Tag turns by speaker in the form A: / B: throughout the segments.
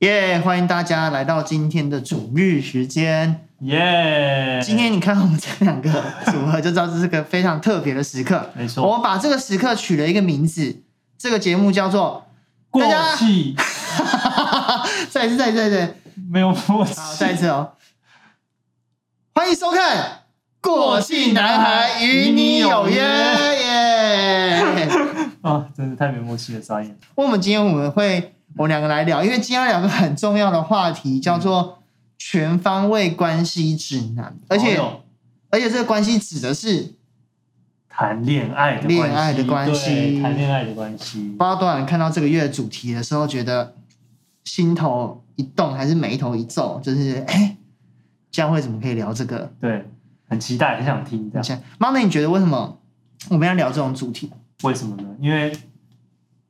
A: 耶！欢迎大家来到今天的主日时间。
B: 耶！
A: 今天你看我们这两个组合，就知道这是个非常特别的时刻。
B: 没错，
A: 我把这个时刻取了一个名字，这个节目叫做“
B: 过气”。
A: 再一次，再一次，再一次，
B: 没有默契。
A: 好，再一次哦。欢迎收看《过气男孩与你有约》耶！
B: 啊，真是太没默契了，傻眼。
A: 我们今天我们会。我们两个来聊，因为今天要聊个很重要的话题，叫做全方位关系指南，而且、哦、而且这个关系指的是
B: 谈恋爱的
A: 恋爱的关系，
B: 谈恋爱的关系。不知
A: 道多少人看到这个月的主题的时候，觉得心头一动，还是眉头一皱？就是哎，将会怎么可以聊这个？
B: 对，很期待，很想听。这样，
A: 妈，那你觉得为什么我们要聊这种主题？
B: 为什么呢？因为。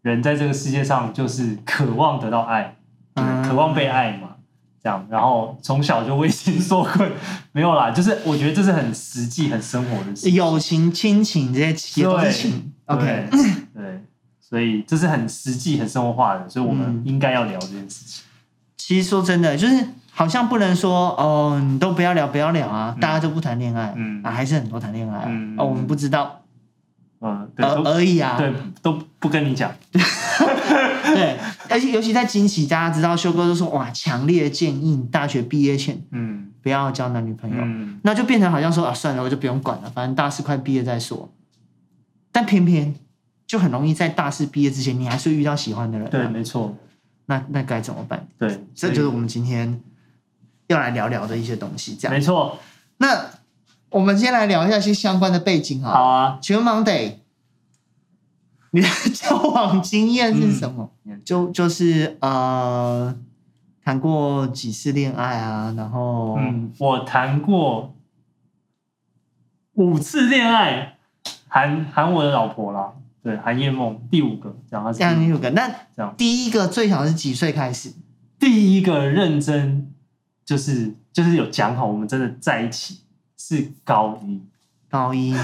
B: 人在这个世界上就是渴望得到爱，嗯、渴望被爱嘛，这样，然后从小就为情所困，没有啦，就是我觉得这是很实际、很生活的事，
A: 友情、亲情这些也都是情，OK，
B: 对，所以这是很实际、很生活化的，所以我们应该要聊这件事情。
A: 其实说真的，就是好像不能说哦，你都不要聊，不要聊啊，嗯、大家都不谈恋爱，嗯。啊，还是很多谈恋爱、啊嗯，哦，我们不知道。
B: 嗯，
A: 而而已啊，
B: 对，都不跟你讲。
A: 对，而且尤其在惊喜，大家知道，修哥都说哇，强烈建议大学毕业前，嗯，不要交男女朋友，嗯，那就变成好像说啊，算了，我就不用管了，反正大四快毕业再说。但偏偏就很容易在大四毕业之前，你还是会遇到喜欢的人，
B: 对，没错。
A: 那那该怎么办？
B: 对，
A: 这就是我们今天要来聊聊的一些东西，这样。
B: 没错。
A: 那。我们先来聊一下一些相关的背景哈。
B: 好啊，
A: 请问 Monday，你的 交往经验是什么？嗯、就就是呃，谈过几次恋爱啊？然后，
B: 嗯，我谈过五次恋爱，含含我的老婆啦，对，含叶梦，第五个，这样，
A: 这样第五个。那这样，第一个最小是几岁开始？
B: 第一个认真就是就是有讲好，我们真的在一起。是高一，
A: 高一，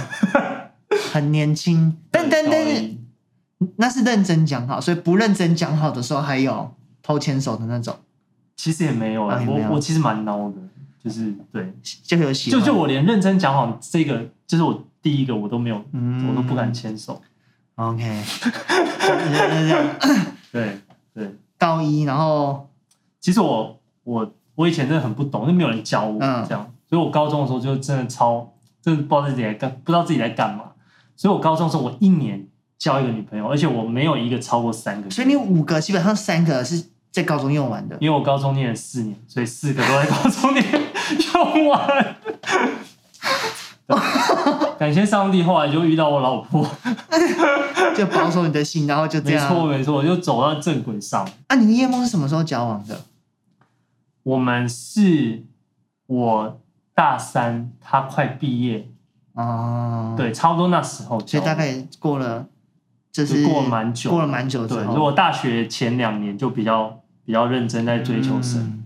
A: 很年轻，但但但是那是认真讲好，所以不认真讲好的时候还有偷牵手的那种，
B: 其实也没有啊，我我其实蛮孬的，就是对，
A: 就有喜欢，
B: 就就我连认真讲好这个，就是我第一个我都没有，嗯、我都不敢牵手。
A: OK，
B: 对对，
A: 高一，然后？
B: 其实我我我以前真的很不懂，就没有人教我、嗯、这样。所以我高中的时候就真的超，真的不知道自己在干，不知道自己在干嘛。所以我高中的时候，我一年交一个女朋友，而且我没有一个超过三个。
A: 所以你五个基本上三个是在高中用完的。
B: 因为我高中念了四年，所以四个都在高中念 用完。感谢上帝，后来就遇到我老婆，
A: 就保守你的心，然后就这样。
B: 没错没错，我就走到正轨上。
A: 啊，你跟叶梦是什么时候交往的？
B: 我们是我。大三，他快毕业哦，对，差不多那时候，
A: 所以大概过了，就是
B: 过了蛮久，过
A: 了蛮久。对，
B: 如果大学前两年就比较比较认真在追求生，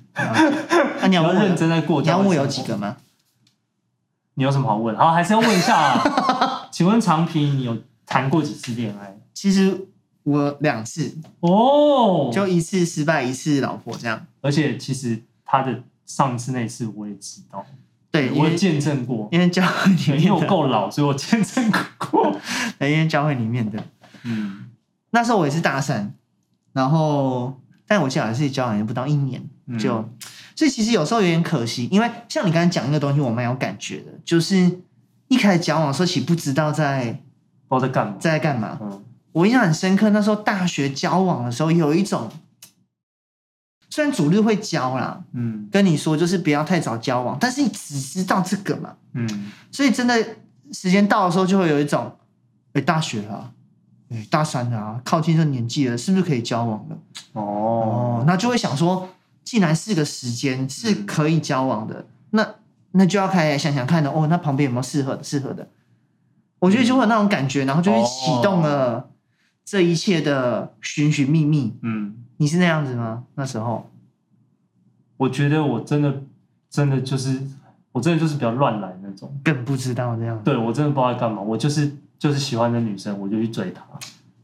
A: 那你要
B: 认真在过。
A: 你要问有几个吗？
B: 你有什么好问？好，还是要问一下啊。请问长平，你有谈过几次恋爱？
A: 其实我两次
B: 哦，
A: 就一次失败，一次老婆这样。
B: 而且其实他的上次那次我也知道。
A: 对，
B: 我也见证过，
A: 因为教会里面，因为我
B: 够老，所以我见证过。
A: 因为教会里面的，嗯，那时候我也是大三，然后，但我记得还是交往也不到一年，就、嗯，所以其实有时候有点可惜，因为像你刚才讲那个东西，我蛮有感觉的，就是一开始交往的时候，其实不知道在，
B: 不知道在干嘛，
A: 在干嘛。嗯，我印象很深刻，那时候大学交往的时候，有一种。虽然主力会教啦，嗯，跟你说就是不要太早交往，但是你只知道这个嘛，嗯，所以真的时间到的时候就会有一种，哎、欸，大学了，哎、欸，大三了啊，靠近这年纪了，是不是可以交往了？哦，哦，那就会想说，既然是个时间是可以交往的，嗯、那那就要开始想想看的哦，那旁边有没有适合的？适合的，我觉得就会有那种感觉，然后就会启动了这一切的寻寻觅觅，嗯。你是那样子吗？那时候，
B: 我觉得我真的，真的就是，我真的就是比较乱来那种，
A: 更不知道这样。
B: 对，我真的不知道在干嘛，我就是就是喜欢的女生，我就去追她，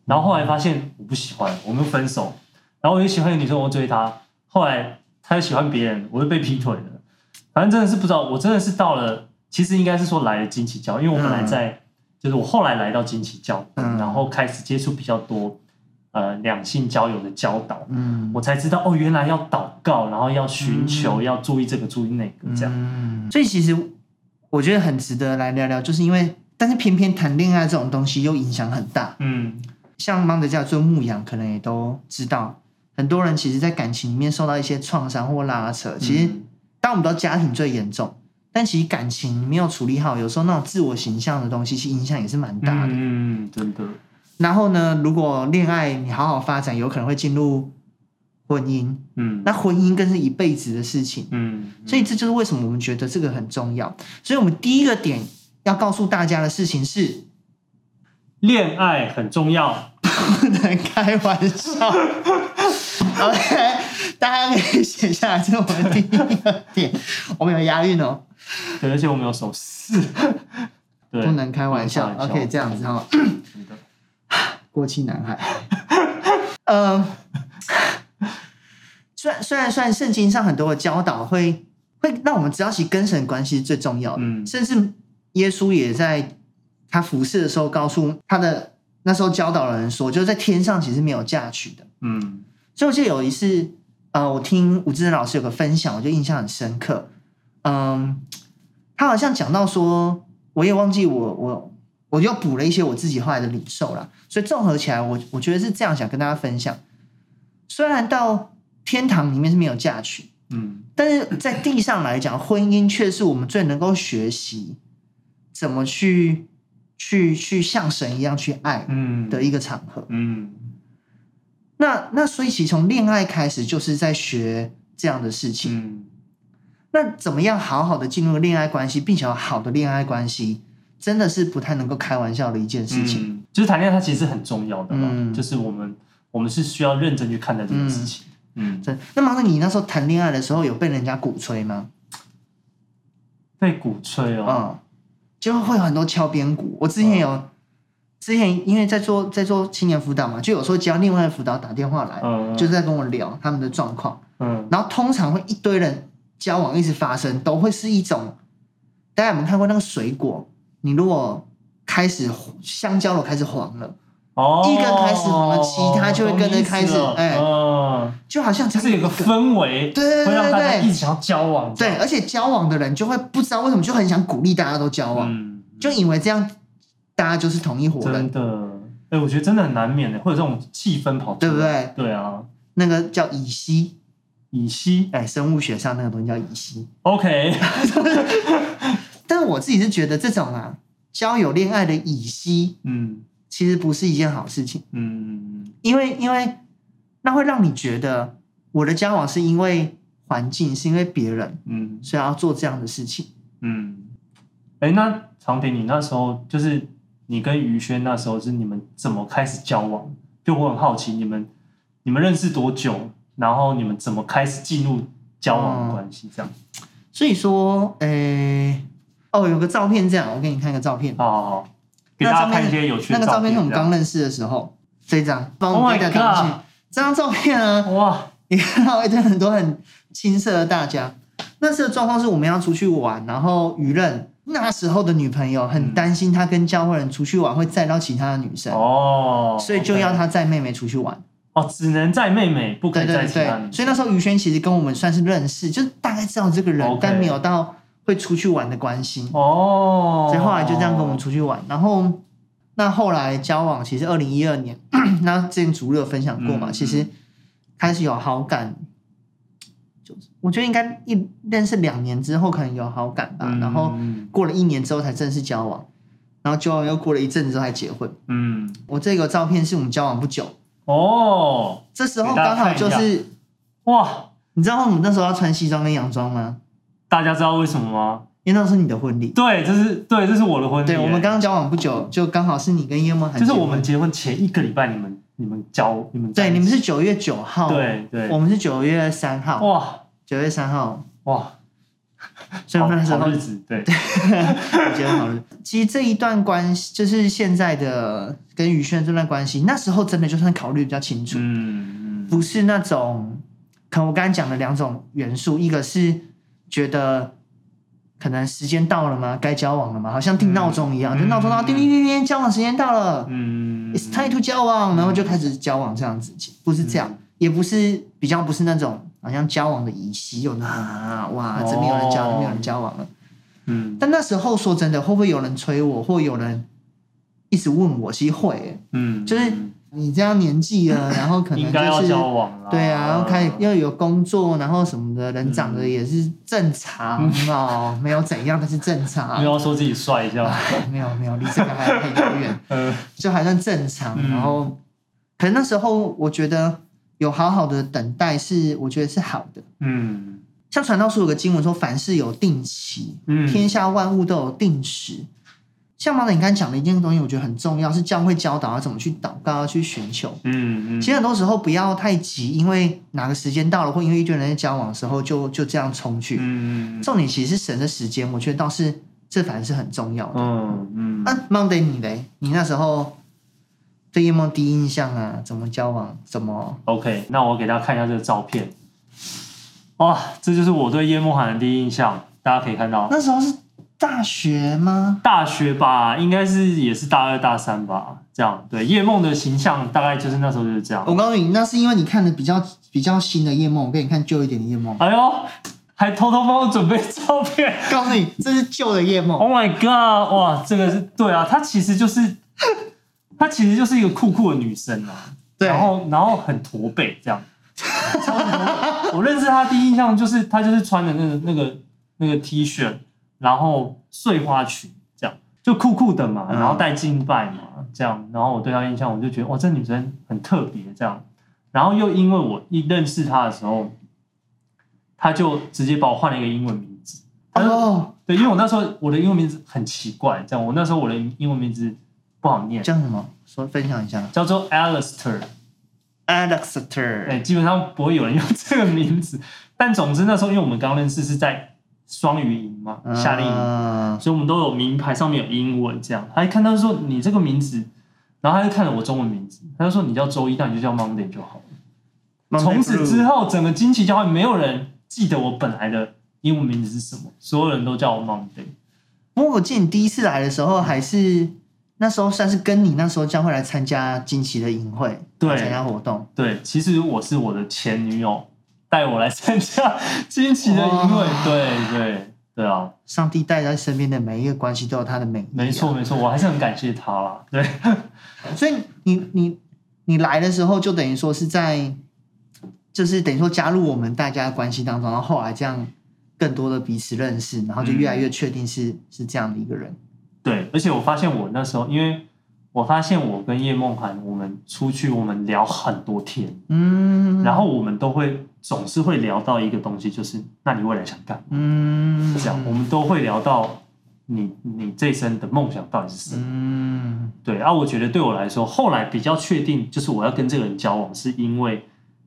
B: 然后后来发现我不喜欢，我们分手，然后我又喜欢的女生，我追她，后来她又喜欢别人，我又被劈腿了。反正真的是不知道，我真的是到了，其实应该是说来了金奇教，因为我本来在，嗯、就是我后来来到金奇教，嗯、然后开始接触比较多呃两性交友的教导，嗯，我才知道哦，原来要祷告，然后要寻求，嗯、要注意这个，注意那个，这样。
A: 嗯、所以其实我觉得很值得来聊聊，就是因为，但是偏偏谈恋爱这种东西又影响很大，嗯，像芒德家做牧羊，可能也都知道，很多人其实，在感情里面受到一些创伤或拉扯，其实。嗯当我们知道家庭最严重，但其实感情没有处理好，有时候那种自我形象的东西，其实影响也是蛮大的。
B: 嗯，真的。
A: 然后呢，如果恋爱你好好发展，有可能会进入婚姻。嗯，那婚姻更是一辈子的事情。嗯，所以这就是为什么我们觉得这个很重要。所以我们第一个点要告诉大家的事情是，
B: 恋爱很重要，
A: 不能开玩笑。OK，大家可以写下来，这是我们第一个点。我们有押韵哦，
B: 对，而且我们有手势，对，
A: 不能开玩笑。玩笑 OK，这样子哈，过气男孩。嗯，虽然虽然虽然圣经上很多的教导会会让我们知道，其实跟神关系是最重要的。嗯，甚至耶稣也在他服侍的时候，告诉他的那时候教导的人说，就是在天上其实没有嫁娶的。嗯。所以我记得有一次，呃，我听吴志仁老师有个分享，我就印象很深刻。嗯，他好像讲到说，我也忘记我我我又补了一些我自己后来的领受啦。所以综合起来，我我觉得是这样想跟大家分享。虽然到天堂里面是没有嫁娶，嗯，但是在地上来讲，婚姻却是我们最能够学习怎么去去去像神一样去爱，嗯，的一个场合，嗯。嗯那那所以其实从恋爱开始就是在学这样的事情。嗯，那怎么样好好的进入恋爱关系，并且有好的恋爱关系，真的是不太能够开玩笑的一件事情。
B: 嗯，就是谈恋爱，它其实很重要的。嗯，就是我们我们是需要认真去看待这件事情。嗯，
A: 对。那芒德，你那时候谈恋爱的时候有被人家鼓吹吗？
B: 被鼓吹哦，
A: 嗯，就会有很多敲边鼓。我之前有。嗯之前因为在做在做青年辅导嘛，就有时候接到另外的辅导打电话来，嗯、就是在跟我聊他们的状况。嗯，然后通常会一堆人交往一直发生，都会是一种，大家有没有看过那个水果？你如果开始香蕉都开始黄了，哦，一根开始黄了，其他就会跟着开始，哎，嗯、就好像
B: 这是有个氛
A: 围，对对对对对，
B: 一直想要交往，
A: 对，而且交往的人就会不知道为什么就很想鼓励大家都交往，嗯、就以为这样。大家就是同一伙人，
B: 真的，哎、欸，我觉得真的很难免的，或者这种气氛跑，
A: 对不对？
B: 对啊，
A: 那个叫乙烯，
B: 乙烯，
A: 哎，生物学上那个东西叫乙烯。
B: OK，
A: 但是我自己是觉得这种啊，交友恋爱的乙烯，嗯，其实不是一件好事情，嗯，因为因为那会让你觉得我的交往是因为环境，是因为别人，嗯，所以要做这样的事情，
B: 嗯，哎、欸，那常婷，你那时候就是。你跟于轩那时候是你们怎么开始交往？就我很好奇，你们你们认识多久？然后你们怎么开始进入交往的关系？这样、嗯。
A: 所以说，诶、欸，哦，有个照片，这样，我给你看个照片。
B: 好好好，给大家看一些有趣的照片。那个照片是我们刚认识的时候，这一张。帮我们带上去。这张照片啊，哇，你看到一堆很多很青涩的大家。那时的状况是我们要出去玩，然后舆论。那时候的女朋友很担心她跟教会人出去玩会载到其他的女生哦，所以就要她载妹妹出去玩哦，只能载妹妹，不可以载其他
A: 所以那时候于轩其实跟我们算是认识，就是大概知道这个人，但没有到会出去玩的关系哦。所以后来就这样跟我们出去玩，然后那后来交往，其实二零一二年，那之前主日有分享过嘛，其实开始有好感。就我觉得应该一认识两年之后可能有好感吧，嗯、然后过了一年之后才正式交往，然后交往又过了一阵子之后才结婚。嗯，我这个照片是我们交往不久哦，这时候刚好就是哇，你知道我们那时候要穿西装跟洋装吗？
B: 大家知道为什么吗？
A: 因为那是你的婚礼。
B: 对，这是对，这是我的婚礼。
A: 对，我们刚刚交往不久，就刚好是你跟叶梦涵，
B: 就是我们结婚前一个礼拜，你们你们交你们
A: 对，你们是九月九号，
B: 对对，
A: 我们是九月三号，哇。九月三号，哇！所以那时候日子，对，我觉得好日子。其实这一段关系，就是现在的跟宇轩这段关系，那时候真的就算考虑比较清楚，嗯嗯，不是那种可能我刚才讲的两种元素，一个是觉得可能时间到了吗？该交往了吗？好像定闹钟一样，嗯、就闹钟到叮叮叮叮，交往时间到了，嗯，It's time to 交往，然后就开始交往这样子，不是这样，嗯、也不是比较不是那种好像交往的仪式，有那啊哇，这边有人交，那边有人交往了，嗯，但那时候说真的，会不会有人催我，或有人一直问我？其实会，嗯，就是。你这样年纪了，然后可能就是对啊，然后开始又有工作，然后什么的，人长得也是正常 哦，没有怎样，但是正常。
B: 没有说自己帅一下，
A: 没有没有，离这个还很遥远，就还算正常。然后，可能那时候我觉得有好好的等待是，我觉得是好的。嗯，像传道书有个经文说，凡事有定期，天下万物都有定时。像毛德，你刚才讲的一件东西，我觉得很重要，是教会教导要怎么去祷告，要去寻求。嗯嗯。其实很多时候不要太急，因为哪个时间到了，或因为一堆人在交往的时候，就就这样冲去。嗯嗯。重点其实是神的时间，我觉得倒是这反而是很重要的。嗯嗯。啊，毛德，你嘞？你那时候对叶梦第一印象啊？怎么交往？怎么
B: ？OK，那我给大家看一下这个照片。哇，这就是我对叶梦涵的第一印象，大家可以看到。
A: 那时候是。大学吗？
B: 大学吧，应该是也是大二大三吧，这样。对，叶梦的形象大概就是那时候就是这样。
A: 我告诉你，那是因为你看的比较比较新的叶梦，我给你看旧一点的叶梦。
B: 哎呦，还偷偷帮我准备照片。
A: 告诉你，这是旧的叶梦。
B: Oh my god！哇，这个是对啊，她其实就是她其实就是一个酷酷的女生啊。对，然后然后很驼背这样。我认识她第一印象就是她就是穿的那个那个那个 T 恤。然后碎花裙这样。就酷酷的嘛，然后带金拜嘛，这样，然后我对她印象我就觉得哇，这女生很特别这样，然后又因为我一认识她的时候，她就直接把我换了一个英文名字。哦，对，因为我那时候我的英文名字很奇怪，这样，我那时候我的英文名字不好念，
A: 叫什么？说分享一下，
B: 叫做 Alistair。
A: Alistair，
B: 哎，基本上不会有人用这个名字，但总之那时候因为我们刚认识是在。双语营嘛，夏令营，啊、所以我们都有名牌，上面有英文这样。他一看到说你这个名字，然后他就看了我中文名字，他就说你叫周一，那你就叫 Monday 就好了。从此之后，整个惊奇教会没有人记得我本来的英文名字是什么，所有人都叫我 Monday。
A: 不过我记得你第一次来的时候，还是那时候算是跟你那时候将会来参加惊奇的营会，对，参加活动。
B: 对，其实我是我的前女友。带我来参加惊奇的营会，对对对啊！
A: 上帝带在身边的每一个关系都有他的美，啊。
B: 没错没错，我还是很感谢他啦。对，
A: 所以你你你来的时候，就等于说是在，就是等于说加入我们大家的关系当中，然后后来这样更多的彼此认识，然后就越来越确定是、嗯、是这样的一个人。
B: 对，而且我发现我那时候，因为我发现我跟叶梦涵，我们出去我们聊很多天，嗯，然后我们都会。总是会聊到一个东西，就是那你未来想干嘛？嗯，这样我们都会聊到你你这一生的梦想到底是什么？嗯，对啊，我觉得对我来说，后来比较确定就是我要跟这个人交往，是因为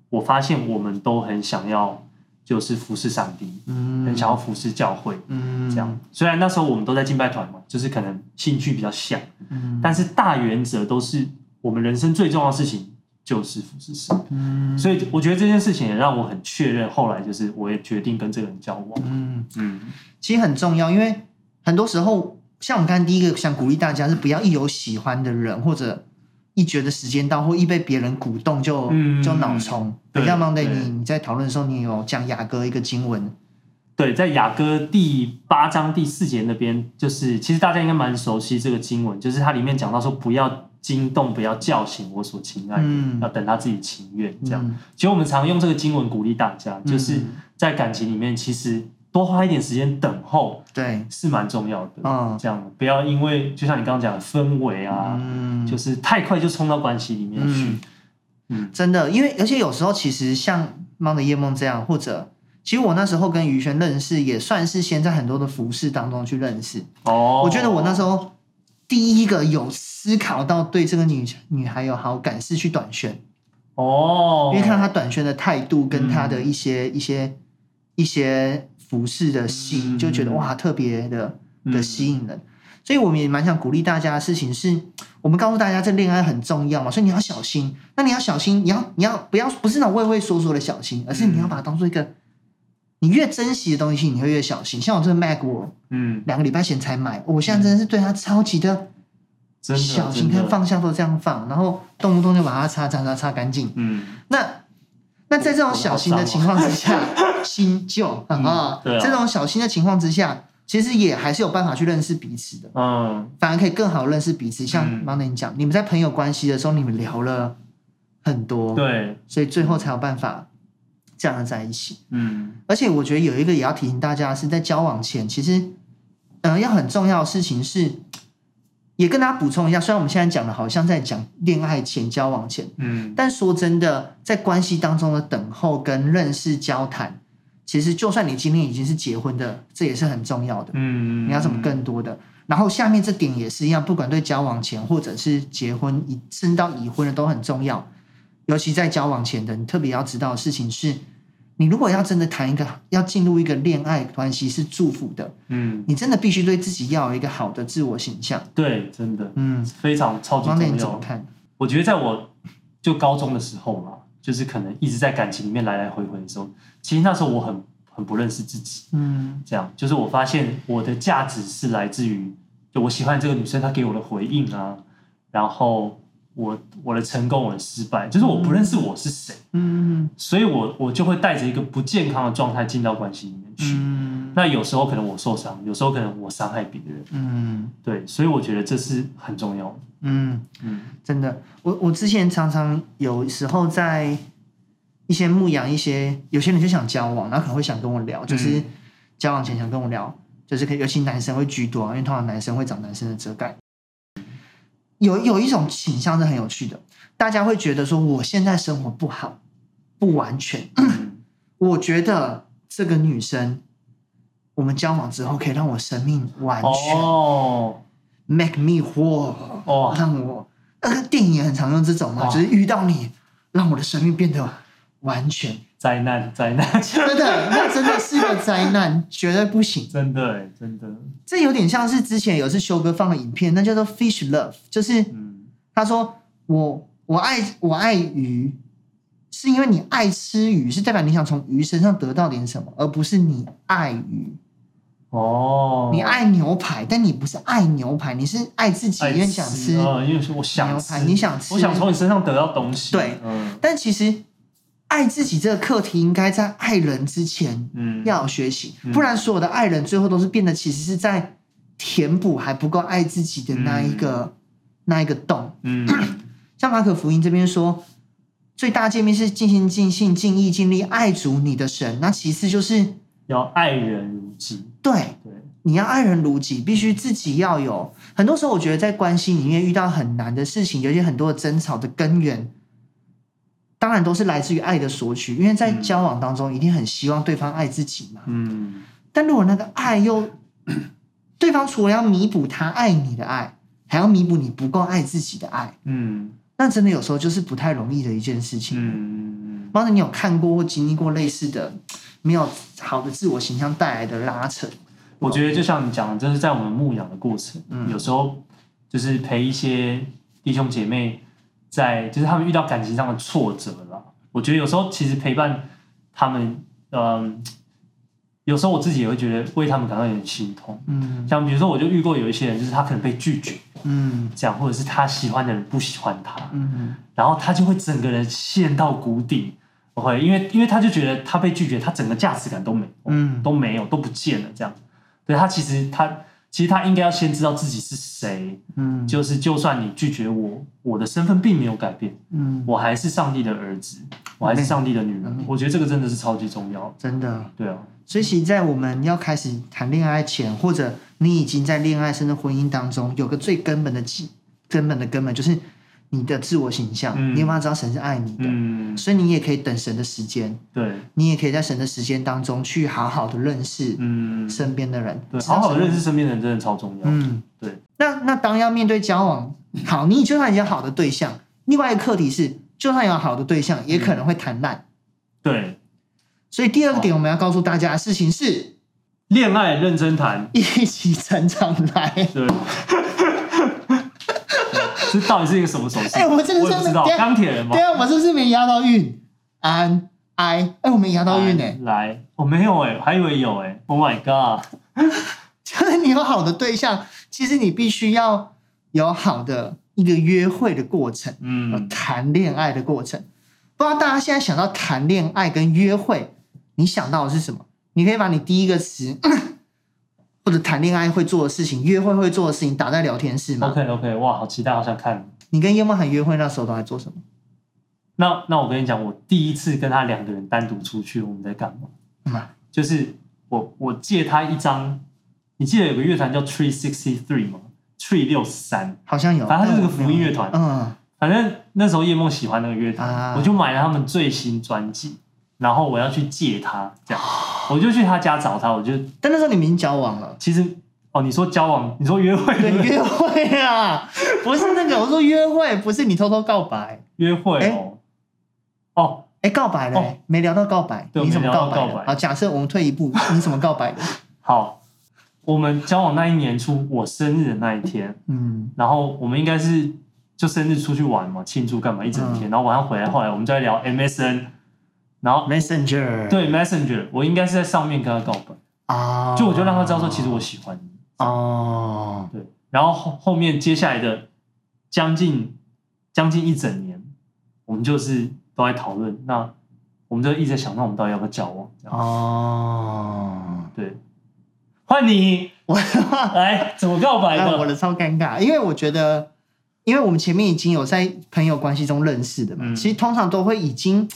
B: 我发现我们都很想要就是服侍上帝，嗯，很想要服侍教会，嗯，这样。虽然那时候我们都在敬拜团嘛，就是可能兴趣比较像，嗯，但是大原则都是我们人生最重要的事情。就是服侍神，嗯，所以我觉得这件事情也让我很确认。后来就是我也决定跟这个人交往，嗯
A: 嗯，其实很重要，因为很多时候，像我们刚才第一个想鼓励大家是不要一有喜欢的人，或者一觉得时间到，或一被别人鼓动就、嗯、就脑冲。等下 Monday 你你在讨论的时候，你有讲雅歌一个经文，
B: 对，在雅歌第八章第四节那边，就是其实大家应该蛮熟悉这个经文，就是它里面讲到说不要。惊动，不要叫醒我所亲爱的，嗯、要等他自己情愿。这样，嗯、其实我们常用这个经文鼓励大家，就是在感情里面，其实多花一点时间等候，对，是蛮重要的。嗯，这样不要因为就像你刚刚讲的氛围啊，嗯、就是太快就冲到关系里面去。嗯，
A: 嗯真的，因为而且有时候其实像猫的夜梦这样，或者其实我那时候跟于轩认识，也算是先在很多的服饰当中去认识。哦，我觉得我那时候。第一个有思考到对这个女女孩有好感是去短宣。哦，因为看到她短宣的态度跟她的一些、嗯、一些一些服饰的吸引、就觉得哇特别的的吸引人，嗯、所以我们也蛮想鼓励大家的事情是，我们告诉大家这恋爱很重要嘛，所以你要小心。那你要小心，你要你要不要不是那种畏畏缩缩的小心，而是你要把它当做一个。你越珍惜的东西，你会越小心。像我这个 Mac，我嗯，两个礼拜前才买，我现在真的是对它超级的小心，看放下都这样放，然后动不动就把它擦擦擦擦干净。嗯，那那在这种小心的情况之下，新旧啊，这种小心的情况之下，其实也还是有办法去认识彼此的。嗯，反而可以更好认识彼此。像刚才你讲，你们在朋友关系的时候，你们聊了很多，
B: 对，
A: 所以最后才有办法。这样在一起，嗯，而且我觉得有一个也要提醒大家，是在交往前，其实，嗯、呃，要很重要的事情是，也跟大家补充一下。虽然我们现在讲的好像在讲恋爱前、交往前，嗯，但说真的，在关系当中的等候跟认识、交谈，其实就算你今天已经是结婚的，这也是很重要的，嗯，你要什么更多的。然后下面这点也是一样，不管对交往前或者是结婚、已升到已婚的都很重要。尤其在交往前的，你特别要知道的事情是。你如果要真的谈一个，要进入一个恋爱关系是祝福的，嗯，你真的必须对自己要有一个好的自我形象。
B: 对，真的，嗯，非常超级重要。
A: 你怎么看？
B: 我觉得在我就高中的时候嘛，就是可能一直在感情里面来来回回的时候，其实那时候我很很不认识自己，嗯，这样就是我发现我的价值是来自于就我喜欢这个女生她给我的回应啊，然后。我我的成功，我的失败，就是我不认识我是谁，嗯，所以我我就会带着一个不健康的状态进到关系里面去。嗯，那有时候可能我受伤，有时候可能我伤害别人，嗯，对，所以我觉得这是很重要的。
A: 嗯嗯，真的，我我之前常常有时候在一些牧养一些有些人就想交往，然后可能会想跟我聊，就是交往前想跟我聊，就是可以尤其男生会居多，因为通常男生会找男生的遮盖。有有一种倾向是很有趣的，大家会觉得说，我现在生活不好，不完全。我觉得这个女生，我们交往之后可以让我生命完全哦，make me whole 哦，让我那个电影也很常用这种嘛，就是遇到你，让我的生命变得完全。
B: 灾难，灾难，
A: 真的，那真的是个灾难，绝对不行。
B: 真的，真的，
A: 这有点像是之前有次修哥放的影片，那叫做 Fish Love，就是，嗯，他说我我爱我爱鱼，是因为你爱吃鱼，是代表你想从鱼身上得到点什么，而不是你爱鱼。哦，你爱牛排，但你不是爱牛排，你是爱自己，因为想吃，
B: 因为我想牛排，
A: 你想吃，
B: 我想从你身上得到东西。
A: 对，嗯，但其实。爱自己这个课题，应该在爱人之前，嗯，要有学习，嗯，不然所有的爱人最后都是变得其实是在填补还不够爱自己的那一个，嗯，那一个洞。嗯，像马可福音这边说，最大诫命是尽心尽性尽意尽力爱主你的神，那其次就是
B: 要爱人如己。
A: 对，对，你要爱人如己，必须自己要有。很多时候，我觉得在关系里面遇到很难的事情，尤其很多的争吵的根源。当然都是来自于爱的索取，因为在交往当中一定很希望对方爱自己嘛。嗯。但如果那个爱又，对方除了要弥补他爱你的爱，还要弥补你不够爱自己的爱。嗯。那真的有时候就是不太容易的一件事情。嗯。猫你有看过或经历过类似的没有好的自我形象带来的拉扯？
B: 我觉得就像你讲的，就是在我们牧养的过程，嗯，有时候就是陪一些弟兄姐妹。在就是他们遇到感情上的挫折了，我觉得有时候其实陪伴他们，嗯，有时候我自己也会觉得为他们感到有点心痛，嗯，像比如说我就遇过有一些人，就是他可能被拒绝，嗯，这样或者是他喜欢的人不喜欢他，嗯，然后他就会整个人陷到谷底，不会，因为因为他就觉得他被拒绝，他整个价值感都没，嗯，都没有都不见了，这样，对他其实他。其实他应该要先知道自己是谁，嗯，就是就算你拒绝我，我的身份并没有改变，嗯，我还是上帝的儿子，我还是上帝的女人，我觉得这个真的是超级重要，
A: 真的，
B: 对啊。
A: 所以，其实，在我们要开始谈恋爱前，或者你已经在恋爱甚至婚姻当中，有个最根本的基，根本的根本就是。你的自我形象，嗯、你有没有知道神是爱你的？嗯、所以你也可以等神的时间，对，你也可以在神的时间当中去好好的认识身边的人，
B: 对，好好的认识身边的人真的超重要。嗯，对。
A: 那那当要面对交往，好，你就算有好的对象，另外一个课题是，就算有好的对象，也可能会谈烂。
B: 对。
A: 所以第二个点，我们要告诉大家的事情是，
B: 恋爱认真谈，
A: 一起成长来。
B: 对。这到底是一个什么手势？
A: 哎、欸，我们这个是
B: 不知道钢铁人吗？
A: 对啊，我是不是没押到韵？安哎，哎，我没押到韵呢。
B: 来，我没有哎，还以为有哎。Oh my god！
A: 就是你有好的对象，其实你必须要有好的一个约会的过程，嗯，谈恋爱的过程。不知道大家现在想到谈恋爱跟约会，你想到的是什么？你可以把你第一个词。或者谈恋爱会做的事情，约会会做的事情，打在聊天室吗
B: ？OK OK，哇，好期待，好想看。
A: 你跟叶梦涵约会那时候都在做什么？
B: 那那我跟你讲，我第一次跟他两个人单独出去，我们在干嘛？嗯，就是我我借他一张，你记得有个乐团叫 Tree Sixty Three 吗？Tree 六十三，
A: 好像有，
B: 反正他是个福音乐团。
A: 嗯，
B: 反正那时候叶梦喜欢那个乐团，啊，我就买了他们最新专辑。然后我要去借他，这样我就去他家找他。我就，
A: 但那时候你们已经交往了。
B: 其实，哦，你说交往，你说约会，
A: 对，约会啊，不是那个，我说约会，不是你偷偷告白，
B: 约会哦，哦，
A: 哎，告白了，哦，没聊到告白，你怎么告白？好，假设我们退一步，你怎么告白的？
B: 好，我们交往那一年初，我生日的那一天，嗯，然后我们应该是就生日出去玩嘛，庆祝干嘛一整天，然后晚上回来，后来我们就在聊 MSN。然后
A: Messenger
B: 对 Messenger，我应该是在上面跟他告白啊，oh, 就我就让他知道说，其实我喜欢你哦。Oh. 对，然后后后面接下来的将近将近一整年，我们就是都在讨论，那我们就一直在想，那我们到底要不要交往？哦，oh. 对，换你，我 来怎么告白的？
A: 我的超尴尬，因为我觉得，因为我们前面已经有在朋友关系中认识的嘛，嗯、其实通常都会已经。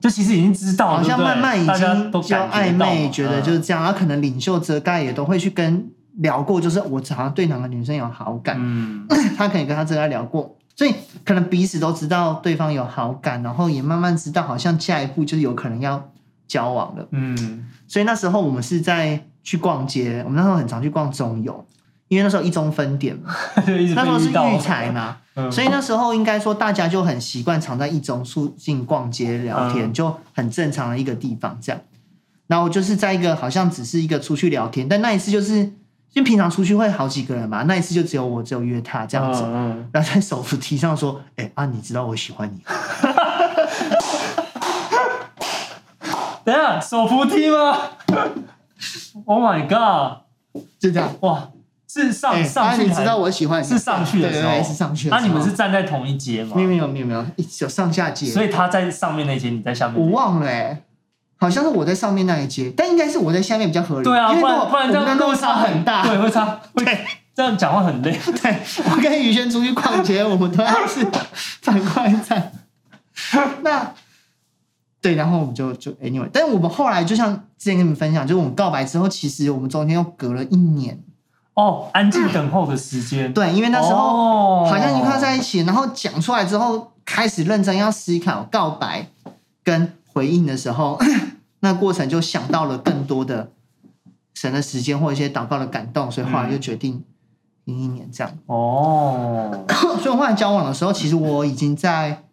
B: 就其实已经知道了，
A: 好像慢慢已经
B: 都
A: 交暧昧，觉得就是这样。然后可能领袖遮盖也都会去跟聊过，就是我好像对哪个女生有好感，嗯，他可以跟他遮盖聊过，所以可能彼此都知道对方有好感，然后也慢慢知道好像下一步就是有可能要交往了，嗯。所以那时候我们是在去逛街，我们那时候很常去逛中友，因为那时候一中分店嘛，那时候是育才嘛。所以那时候应该说大家就很习惯常在一中附近逛街聊天，就很正常的一个地方这样。然后就是在一个好像只是一个出去聊天，但那一次就是因为平常出去会好几个人嘛，那一次就只有我只有约他这样子。然后在手扶梯上说：“哎啊，你知道我喜欢你。”
B: 等下手扶梯吗？Oh my god！
A: 就这样哇。
B: 是上上去，
A: 你知道我喜欢
B: 是上去的时候，
A: 是上去。
B: 那你们是站在同一阶吗？
A: 没有没有没有没有，有上下阶。
B: 所以他在上面那阶，你在下面。
A: 我忘了哎，好像是我在上面那一阶，但应该是我在下面比较合理。
B: 对啊，不然
A: 不然这样落差很大，
B: 对，会差，对，这样讲话很累。
A: 对，我跟宇轩出去逛街，我们都要是 反过来站。那对，然后我们就就 anyway，但是我们后来就像之前跟你们分享，就是我们告白之后，其实我们中间又隔了一年。
B: 哦，安静等候的时间。
A: 对，因为那时候好像一块在一起，然后讲出来之后，开始认真要思考告白跟回应的时候，那过程就想到了更多的神的时间或一些祷告的感动，所以后来就决定一一年这样。哦，所以我后来交往的时候，其实我已经在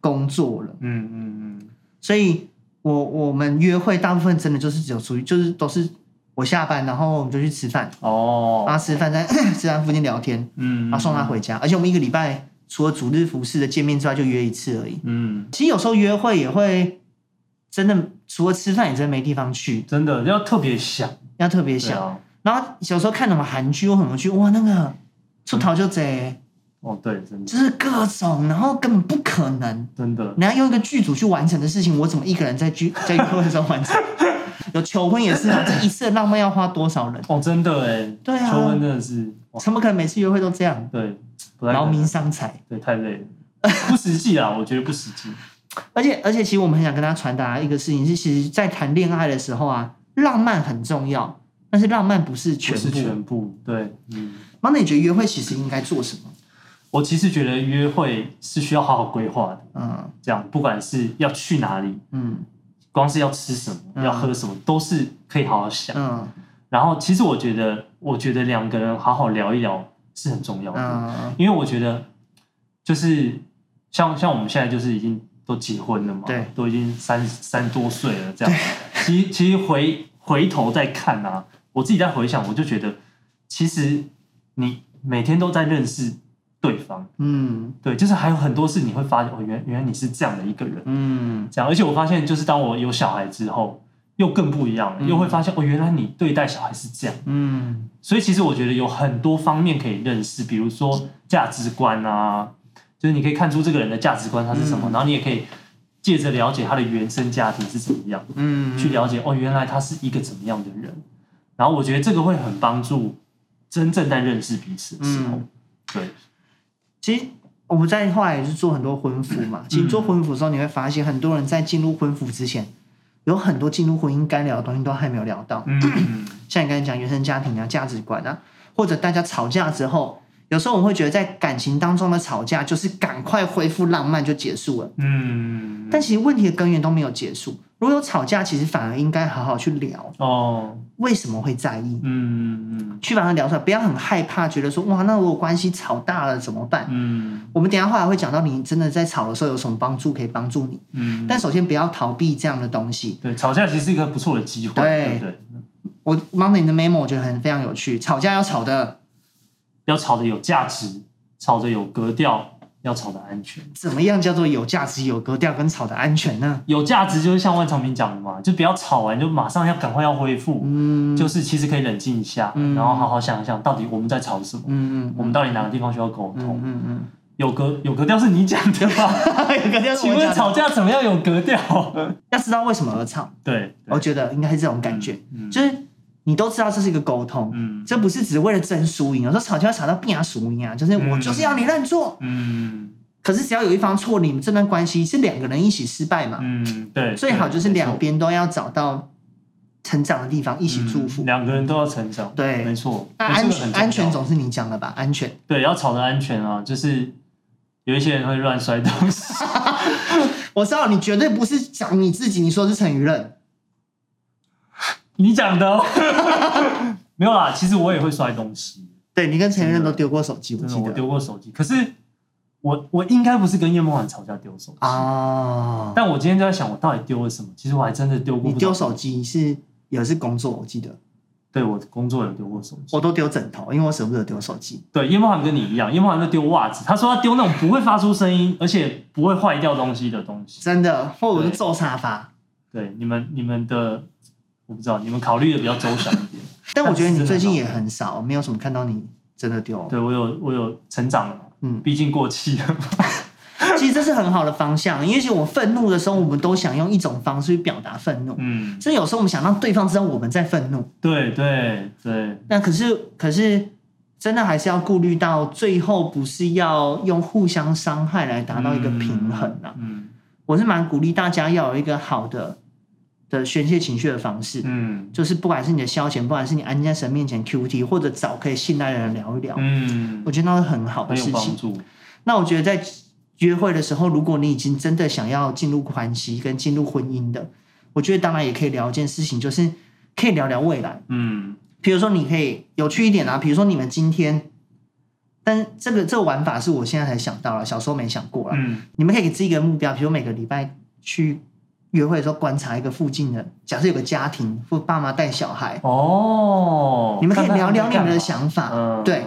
A: 工作了。嗯嗯嗯，所以我我们约会大部分真的就是只有出去，就是都是。我下班，然后我们就去吃饭。哦，然后吃饭在 吃饭附近聊天，嗯，然后送他回家。而且我们一个礼拜除了主日服侍的见面之外，就约一次而已。嗯，其实有时候约会也会真的除了吃饭，也真的没地方去。
B: 真的要特别想，
A: 要特别想。啊、然后有时候看什么韩剧或什么剧，哇，那个出逃就贼。
B: 哦，对，真的
A: 就是各种，然后根本不可能。
B: 真的，
A: 你要用一个剧组去完成的事情，我怎么一个人在剧在约会的时候完成？有求婚也是啊，这一次的浪漫要花多少人？
B: 哦，真的哎，
A: 对啊，
B: 求婚真的是，
A: 怎么可能每次约会都这样？
B: 对，
A: 劳民伤财，
B: 对，太累了，不实际啊，我觉得不实际。
A: 而且而且，其实我们很想跟他传达一个事情，是其实，在谈恋爱的时候啊，浪漫很重要，但是浪漫不是全部，
B: 不是全部。对，嗯。
A: 那你觉得约会其实应该做什么？
B: 我其实觉得约会是需要好好规划的，嗯，这样不管是要去哪里，嗯。光是要吃什么，嗯、要喝什么，都是可以好好想。嗯，然后其实我觉得，我觉得两个人好好聊一聊是很重要的，嗯、因为我觉得就是像像我们现在就是已经都结婚了嘛，对，都已经三三多岁了这样。其实其实回回头再看啊，我自己在回想，我就觉得其实你每天都在认识对方，
A: 嗯，
B: 对，就是还有很多事你会发现，哦，原原来你是这样的一个人，
A: 嗯，
B: 这样，而且我发现，就是当我有小孩之后，又更不一样了，嗯、又会发现，哦，原来你对待小孩是这样，
A: 嗯，
B: 所以其实我觉得有很多方面可以认识，比如说价值观啊，就是你可以看出这个人的价值观他是什么，嗯、然后你也可以。借着了解他的原生家庭是怎么样，嗯，去了解哦，原来他是一个怎么样的人，然后我觉得这个会很帮助真正在认识彼此的时候。嗯、对，
A: 其实我们在后来也是做很多婚服嘛，其实做婚服的时候，你会发现很多人在进入婚服之前，有很多进入婚姻该聊的东西都还没有聊到。嗯，像你刚才讲原生家庭啊、价值观啊，或者大家吵架之后。有时候我们会觉得，在感情当中的吵架就是赶快恢复浪漫就结束了。嗯，但其实问题的根源都没有结束。如果有吵架，其实反而应该好好去聊。哦，为什么会在意？嗯嗯，去把它聊出来，不要很害怕，觉得说哇，那如果关系吵大了怎么办？嗯，我们等一下后来会讲到，你真的在吵的时候有什么帮助可以帮助你？嗯，但首先不要逃避这样的东西。
B: 对，吵架其实是一个不错的机会。对，对，对，
A: 我 Monday 的 memo 我觉得很非常有趣，吵架要吵的。
B: 要吵得有价值，吵得有格调，要吵得安全。
A: 怎么样叫做有价值、有格调跟吵得安全呢？
B: 有价值就是像万长平讲的嘛，就不要吵完就马上要赶快要恢复。嗯，就是其实可以冷静一下，嗯、然后好好想一想，到底我们在吵什么？嗯嗯，我们到底哪个地方需要沟通？嗯嗯，嗯有格有格调是你讲的吗？有格调，请问吵架怎么样有格调？
A: 要知道为什么而吵。
B: 对，对
A: 我觉得应该是这种感觉，就是。你都知道这是一个沟通，嗯，这不是只为了争输赢。有时候吵架要吵到变输赢啊，就是我就是要你认错，嗯。可是只要有一方错，你们这段关系是两个人一起失败嘛，嗯，对。最好就是两边都要找到成长的地方，一起祝福。
B: 两个人都要成长，对，没错。
A: 那安全安全总是你讲的吧？安全，
B: 对，要吵得安全啊，就是有一些人会乱摔东西。
A: 我知道你绝对不是讲你自己，你说是陈宇任。
B: 你讲的、哦、没有啦，其实我也会摔东西。
A: 对，你跟前任都丢过手机，
B: 真的，我丢过手机。可是我我应该不是跟叶梦涵吵架丢手机啊。哦、但我今天就在想，我到底丢了什么？其实我还真的丢过。
A: 你丢手机是也是工作，我记得。
B: 对，我工作有丢过手机。
A: 我都丢枕头，因为我舍不得丢手机。
B: 对，叶梦涵跟你一样，叶梦涵就丢袜子。他说他丢那种不会发出声音，而且不会坏掉东西的东西。
A: 真的，或者是坐沙发。
B: 对，你们你们的。我不知道你们考虑的比较周详一点，
A: 但我觉得你最近也很少，没有什么看到你真的丢。
B: 对，我有，我有成长了，嗯，毕竟过气了。
A: 其实这是很好的方向，因为其实我愤怒的时候，我们都想用一种方式去表达愤怒，嗯，所以有时候我们想让对方知道我们在愤怒。
B: 对对对。
A: 那可是可是真的还是要顾虑到最后，不是要用互相伤害来达到一个平衡啊。嗯，我是蛮鼓励大家要有一个好的。的宣泄情绪的方式，嗯，就是不管是你的消遣，不管是你安静在神面前 Q T，或者找可以信赖的人聊一聊，嗯，我觉得那是很好的事情。那我觉得在约会的时候，如果你已经真的想要进入关系跟进入婚姻的，我觉得当然也可以聊一件事情，就是可以聊聊未来，嗯，比如说你可以有趣一点啊，比如说你们今天，但这个这个玩法是我现在才想到了，小时候没想过了，嗯，你们可以给自己一个目标，比如每个礼拜去。约会的时候观察一个附近的，假设有个家庭或爸妈带小孩。哦，你们可以聊聊你们的想法，嗯、对，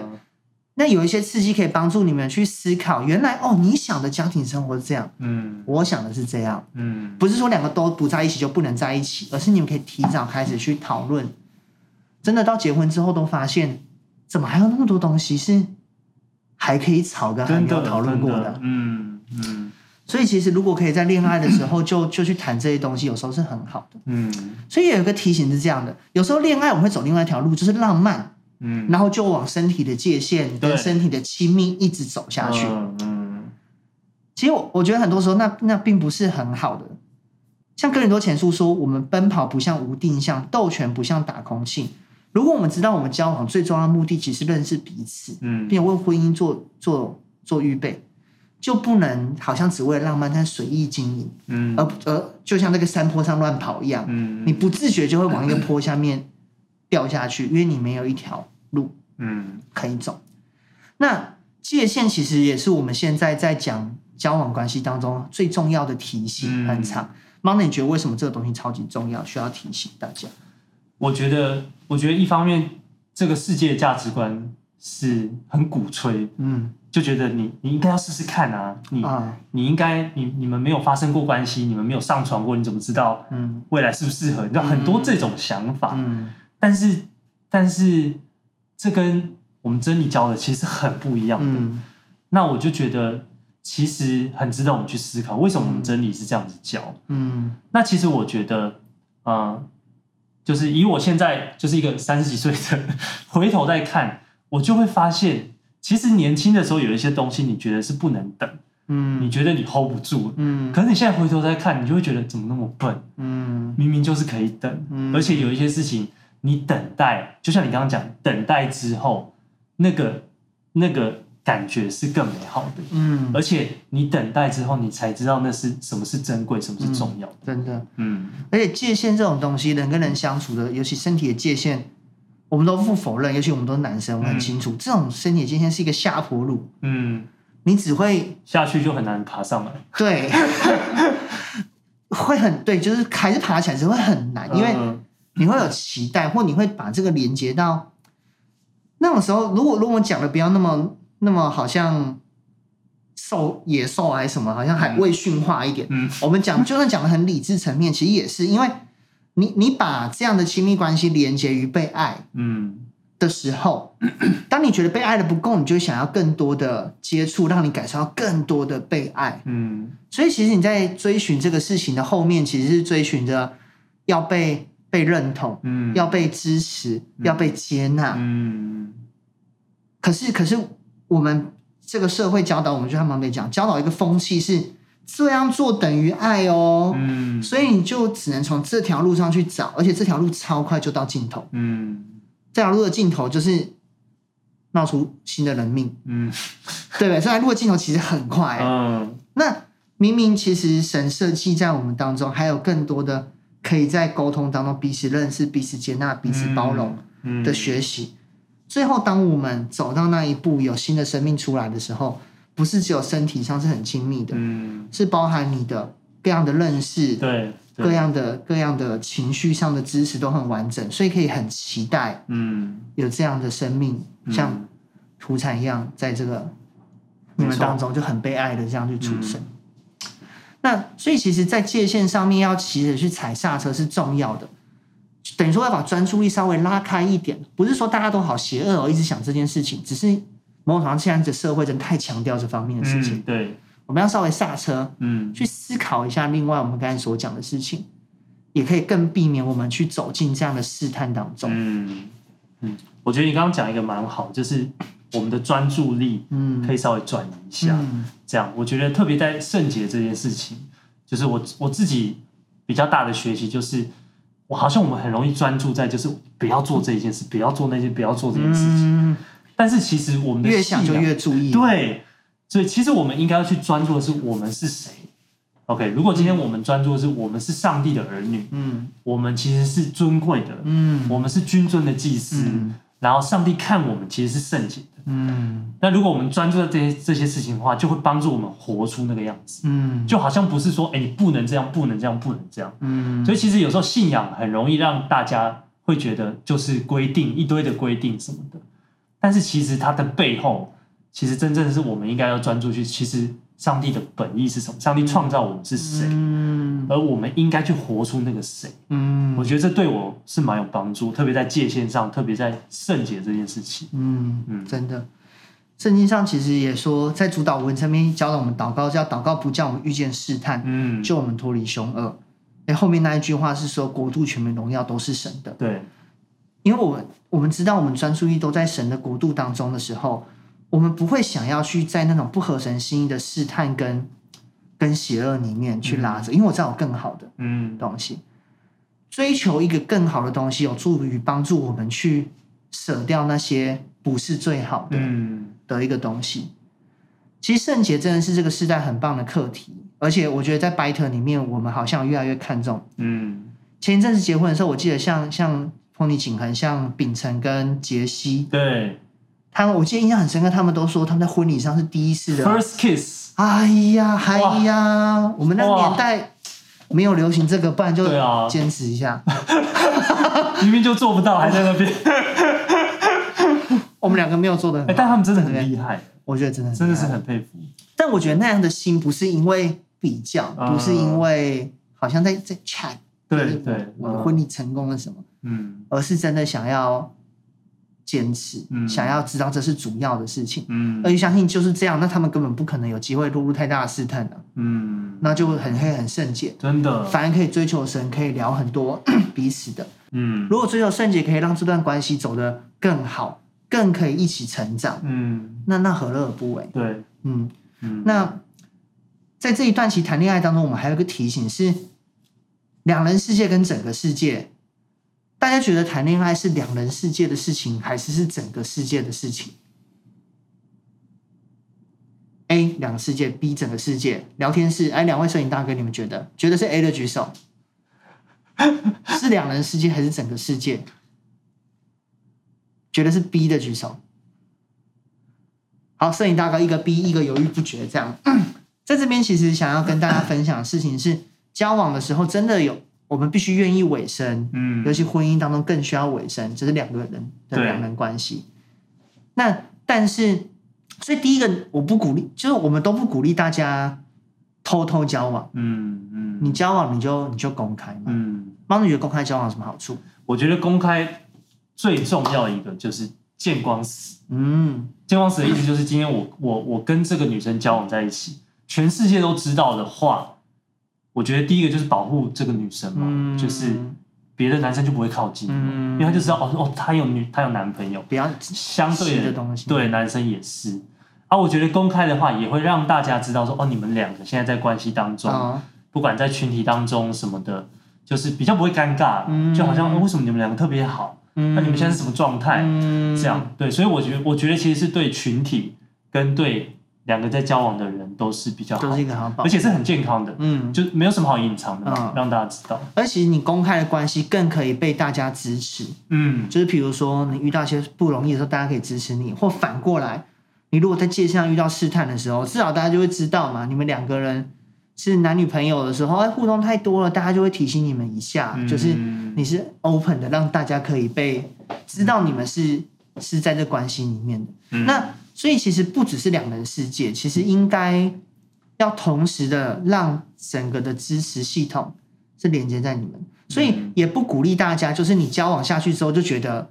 A: 那有一些刺激可以帮助你们去思考，原来哦，你想的家庭生活是这样，嗯，我想的是这样，嗯，不是说两个都不在一起就不能在一起，而是你们可以提早开始去讨论，真的到结婚之后都发现，怎么还有那么多东西是还可以吵跟还没有讨论过的，的，嗯嗯。所以其实如果可以在恋爱的时候 就就去谈这些东西，有时候是很好的。嗯，所以有一个提醒是这样的：有时候恋爱我们会走另外一条路，就是浪漫。嗯，然后就往身体的界限跟身体的亲密一直走下去。嗯，其实我我觉得很多时候那那并不是很好的。像哥林多前书说，我们奔跑不像无定向，斗拳不像打空气。如果我们知道我们交往最重要的目的其实认识彼此，嗯，并且为婚姻做做做预备。就不能好像只为了浪漫，但随意经营，嗯，而而就像那个山坡上乱跑一样，嗯，你不自觉就会往一个坡下面掉下去，因为你没有一条路，嗯，可以走。那界限其实也是我们现在在讲交往关系当中最重要的提醒，很长。Monday，你觉得为什么这个东西超级重要，需要提醒大家？
B: 我觉得，我觉得一方面这个世界价值观是很鼓吹，嗯，就觉得你你应该要试试看啊，你、啊、你应该你你们没有发生过关系，你们没有上床过，你怎么知道嗯。未来适不适合？你知道很多这种想法，嗯，但是但是这跟我们真理教的其实很不一样的，嗯、那我就觉得。其实很值得我们去思考，为什么我们真理是这样子教？嗯，那其实我觉得，嗯、呃，就是以我现在就是一个三十几岁的，回头再看，我就会发现，其实年轻的时候有一些东西，你觉得是不能等，嗯，你觉得你 hold 不住，嗯，可是你现在回头再看，你就会觉得怎么那么笨，嗯，明明就是可以等，嗯，而且有一些事情你等待，就像你刚刚讲，等待之后，那个那个。感觉是更美好的，嗯，而且你等待之后，你才知道那是什么是珍贵，什么是重要的，
A: 嗯，真的，嗯。而且界限这种东西，人跟人相处的，尤其身体的界限，我们都不否认，尤其我们都是男生，我们很清楚，嗯，这种身体的界限是一个下坡路，嗯，你只会
B: 下去就很难爬上来，
A: 对，会很对，就是还是爬起来只会很难，因为你会有期待，或你会把这个连接到那种时候，如果如果我讲的不要那么。那么好像兽野兽还是什么，好像还未驯化一点。嗯，我们讲就算讲的很理智层面，其实也是因为你你把这样的亲密关系连接于被爱，嗯的时候，当你觉得被爱的不够，你就想要更多的接触，让你感受到更多的被爱。嗯，所以其实你在追寻这个事情的后面，其实是追寻着要被被认同，嗯，要被支持，要被接纳。嗯，可是可是。我们这个社会教导我们，就像旁边讲，教导一个风气是这样做等于爱哦，嗯，所以你就只能从这条路上去找，而且这条路超快就到尽头，嗯，这条路的尽头就是闹出新的人命，嗯，对不对？这条路的尽头其实很快，嗯，那明明其实神设计在我们当中，还有更多的可以在沟通当中彼此认识、彼此接纳、彼此包容的学习。最后，当我们走到那一步，有新的生命出来的时候，不是只有身体上是很亲密的，嗯，是包含你的各样的认识，对，对，各样的各样的情绪上的支持都很完整，所以可以很期待，嗯，有这样的生命，嗯，像土产一样，在这个你们当中就很被爱的这样去出生。嗯，那所以，其实，在界限上面要骑着去踩刹车是重要的。等于说要把专注力稍微拉开一点，不是说大家都好邪恶哦，一直想这件事情，只是某种程度上现在的社会真的太强调这方面的事情。
B: 嗯、对，
A: 我们要稍微刹车，嗯，去思考一下。另外，我们刚才所讲的事情，也可以更避免我们去走进这样的试探当中。
B: 嗯嗯，我觉得你刚刚讲一个蛮好，就是我们的专注力，嗯，可以稍微转移一下。嗯、这样，我觉得特别在圣洁这件事情，就是我我自己比较大的学习就是。我好像我们很容易专注在就是不要做这一件事，不要做那些，不要做这件事情。嗯、但是其实我们的
A: 越想就越注意。
B: 对，所以其实我们应该要去专注的是我们是谁。OK，如果今天我们专注的是我们是上帝的儿女，嗯，我们其实是尊贵的，嗯，我们是君尊的祭司。嗯然后上帝看我们其实是圣洁的，嗯。那如果我们专注在这些这些事情的话，就会帮助我们活出那个样子，嗯。就好像不是说，哎，你不能这样，不能这样，不能这样，嗯。所以其实有时候信仰很容易让大家会觉得就是规定一堆的规定什么的，但是其实它的背后，其实真正是我们应该要专注去，其实。上帝的本意是什么？上帝创造我们是谁？嗯、而我们应该去活出那个谁？嗯，我觉得这对我是蛮有帮助，特别在界限上，特别在圣洁这件事情。嗯嗯，
A: 真的，圣经上其实也说，在主祷文上面教导我们祷告，叫祷告不叫我们遇见试探，嗯，救我们脱离凶恶。哎，后面那一句话是说，国度、全民、荣耀都是神的。
B: 对，
A: 因为我们我们知道，我们专注力都在神的国度当中的时候。我们不会想要去在那种不合神心意的试探跟跟邪恶里面去拉着，嗯、因为我知道有更好的嗯东西，嗯、追求一个更好的东西，有助于帮助我们去舍掉那些不是最好的、嗯、的一个东西。其实圣洁真的是这个时代很棒的课题，而且我觉得在 b i t e 里面，我们好像越来越看重。嗯，前一阵子结婚的时候，我记得像像凤梨锦恒、像秉承跟杰西，
B: 对。
A: 他们我记得印象很深刻，他们都说他们在婚礼上是第一次的
B: first kiss。
A: 哎呀，哎呀，我们那个年代没有流行这个，不然就坚持一下。
B: 明明就做不到，还在那边。
A: 我们两个没有做的很
B: 但他们真的很厉害，
A: 我觉得真的
B: 真的是很佩服。
A: 但我觉得那样的心不是因为比较，不是因为好像在在 chat，
B: 对对，
A: 我的婚礼成功了什么，
B: 嗯，
A: 而是真的想要坚持，嗯。想要知道这是主要的事情，嗯，而且相信就是这样，那他们根本不可能有机会落入太大的试探了，嗯，那就很黑很圣洁，
B: 真的，
A: 反而可以追求神，可以聊很多 彼此的，嗯，如果追求圣洁可以让这段关系走得更好。更可以一起成长，嗯，那那何乐而不为？
B: 对，
A: 嗯嗯。那在这一段期谈恋爱当中，我们还有一个提醒是：两人世界跟整个世界，大家觉得谈恋爱是两人世界的事情，还是是整个世界的事情？A 两个世界，B 整个世界。聊天室，哎，两位摄影大哥，你们觉得？觉得是 A 的举手，是两人世界还是整个世界？觉得是 B 的举手。好，摄影大哥一个 B，一个犹豫不决。这样，在这边其实想要跟大家分享的事情是，交往的时候真的有，我们必须愿意委身。嗯，尤其婚姻当中更需要委身，这是两个人的两人关系。那但是，所以第一个我不鼓励，就是我们都不鼓励大家偷偷交往。嗯嗯，你交往你就你就公开嘛。嗯，妈，你觉得公开交往有什么好处？
B: 我觉得公开。最重要一个就是见光死。嗯，见光死的意思就是今天我我我跟这个女生交往在一起，全世界都知道的话，我觉得第一个就是保护这个女生嘛，嗯、就是别的男生就不会靠近，嗯、因为他就知道哦哦，她有女，她有男朋友，
A: 比较
B: 相对
A: 的东西，
B: 对男生也是。啊，我觉得公开的话也会让大家知道说哦，你们两个现在在关系当中，哦、不管在群体当中什么的，就是比较不会尴尬，嗯、就好像、哦、为什么你们两个特别好。那你们现在是什么状态？嗯、这样。对，所以我觉得，我觉得其实是对群体跟对两个在交往的人都是比较好，
A: 都是一个好，
B: 而且是很健康的，嗯，就没有什么好隐藏的，嗯、让大家知道。
A: 而且你公开的关系更可以被大家支持，嗯，就是比如说你遇到一些不容易的时候，大家可以支持你，或反过来，你如果在界线上遇到试探的时候，至少大家就会知道嘛，你们两个人。是男女朋友的时候，哎，互动太多了，大家就会提醒你们一下，嗯、就是你是 open 的，让大家可以被知道你们是是在这关系里面的。嗯、那所以其实不只是两人世界，其实应该要同时的让整个的支持系统是连接在你们，所以也不鼓励大家，就是你交往下去之后就觉得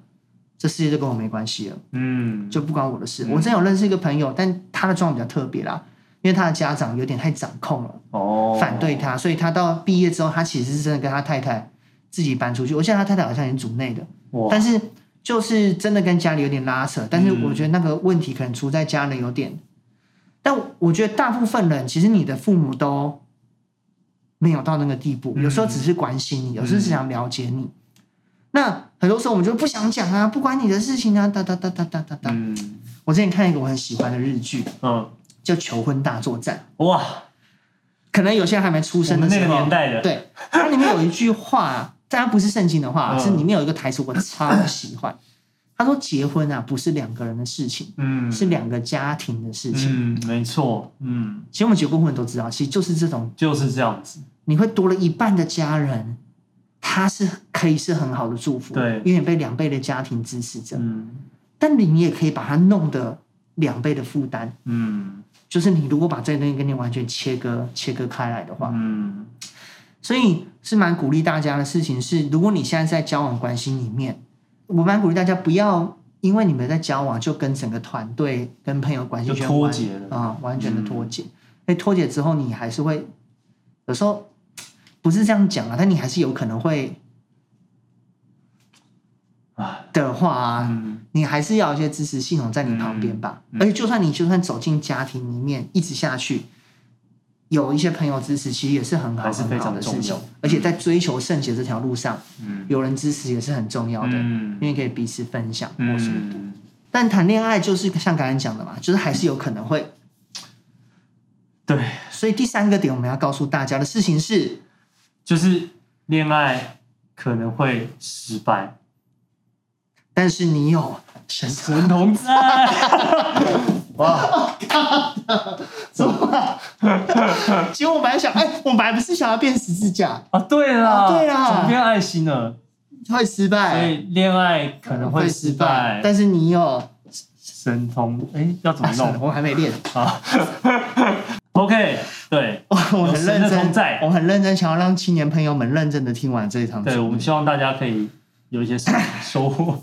A: 这世界就跟我没关系了，嗯，就不关我的事。嗯、我真有认识一个朋友，但他的状况比较特别啦。因为他的家长有点太掌控了，哦，反对他，所以他到毕业之后，他其实是真的跟他太太自己搬出去。我现在他太太好像也是组内的，哇但是就是真的跟家里有点拉扯。但是我觉得那个问题可能出在家人有点。嗯、但我觉得大部分人其实你的父母都没有到那个地步，有时候只是关心你，有时候只想了解你。嗯、那很多时候我们就不想讲啊，不关你的事情啊，哒哒哒哒哒哒哒。嗯、我之前看一个我很喜欢的日剧，嗯。叫求婚大作战哇，可能有些人还没出生的时候，
B: 那个年代的，
A: 对，它里面有一句话，当然不是圣经的话，是里面有一个台词我超喜欢。他说：“结婚啊，不是两个人的事情，嗯，是两个家庭的事情。”
B: 嗯，没错，嗯，
A: 其实我们结过婚都知道，其实就是这种，
B: 就是这样子。
A: 你会多了一半的家人，他是可以是很好的祝福，对，因为被两倍的家庭支持着，嗯，但你也可以把它弄得两倍的负担，嗯。就是你如果把这个东西跟你完全切割、切割开来的话，嗯，所以是蛮鼓励大家的事情是，如果你现在在交往关系里面，我蛮鼓励大家不要因为你们在交往就跟整个团队、跟朋友关系就
B: 脱节了
A: 啊，完全的脱节。那脱节之后，你还是会有时候不是这样讲啊，但你还是有可能会。的话啊，嗯、你还是要有一些支持系统在你旁边吧。而且，就算你就算走进家庭里面一直下去，有一些朋友支持，其实也是很好是非常的事情。而且，在追求圣洁这条路上，嗯、有人支持也是很重要的，嗯、因为可以彼此分享或什么的。嗯、但谈恋爱就是像刚才讲的嘛，就是还是有可能会。
B: 对，
A: 所以第三个点我们要告诉大家的事情是，
B: 就是恋爱可能会失败。
A: 但是你有神
B: 同在，
A: 哇！怎么？其实我本来想，哎，我本来不是想要变十字架
B: 啊？对啦，
A: 对啦，
B: 怎么变爱心了？
A: 会失败，
B: 所以恋爱可能会失败，
A: 但是你有
B: 神通，哎，要怎么弄？
A: 我还没练
B: 啊。OK，对，
A: 我很认真，
B: 在
A: 我很认真，想要让青年朋友们认真的听完这一场。
B: 对，我们希望大家可以有一些收获。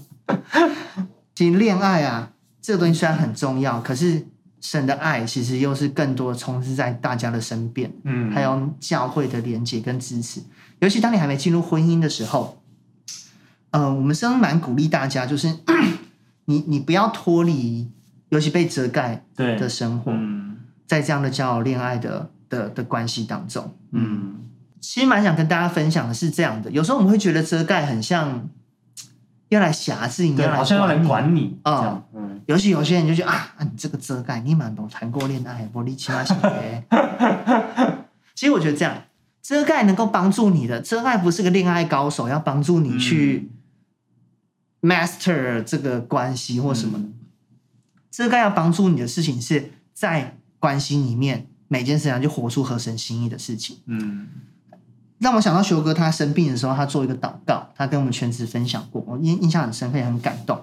A: 其实恋爱啊，这个东西虽然很重要，可是神的爱其实又是更多充斥在大家的身边，嗯，还有教会的连接跟支持。尤其当你还没进入婚姻的时候，呃，我们是蛮鼓励大家，就是 你你不要脱离，尤其被遮盖的生活，嗯，在这样的交友恋爱的的的关系当中，嗯，其实蛮想跟大家分享的是这样的，有时候我们会觉得遮盖很像。要来辖制你，
B: 好像要来管你
A: 啊！嗯，尤其有些人就觉得啊，你这个遮盖，你蛮懂谈过恋爱，玻璃起码些。其实我觉得这样，遮盖能够帮助你的，遮盖不是个恋爱高手，要帮助你去 master 这个关系或什么的。遮盖要帮助你的事情是在关系里面每件事情就活出合神心意的事情。嗯。让我想到修哥，他生病的时候，他做一个祷告，他跟我们全职分享过，我印印象很深刻，也很感动。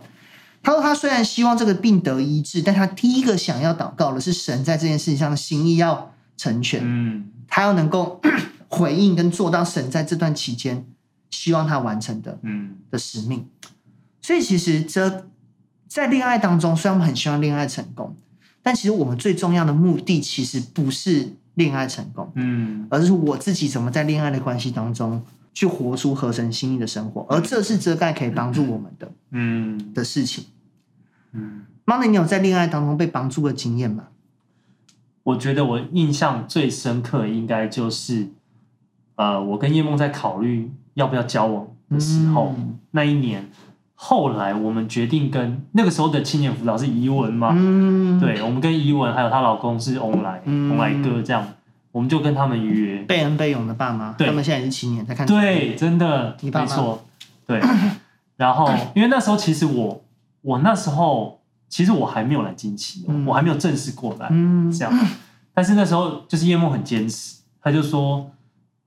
A: 他说，他虽然希望这个病得医治，但他第一个想要祷告的是神在这件事情上的心意要成全，嗯，他要能够 回应跟做到神在这段期间希望他完成的，嗯，的使命。所以其实这在恋爱当中，虽然我们很希望恋爱成功，但其实我们最重要的目的其实不是。恋爱成功，嗯，而是我自己怎么在恋爱的关系当中去活出合神心意的生活，而这是遮盖可以帮助我们的，嗯，的事情，嗯。Monday，你有在恋爱当中被帮助的经验吗？
B: 我觉得我印象最深刻应该就是，呃，我跟叶梦在考虑要不要交往的时候，嗯、那一年，后来我们决定跟那个时候的青年辅导是怡文嘛，嗯，对，我们跟怡文还有她老公是翁来，翁来哥这样。我们就跟他们约
A: 贝恩贝勇的爸妈，他们现在也是青年在看。
B: 对，真的，没错，对。然后，因为那时候其实我，我那时候其实我还没有来经期，我还没有正式过来，这样。但是那时候就是叶梦很坚持，他就说，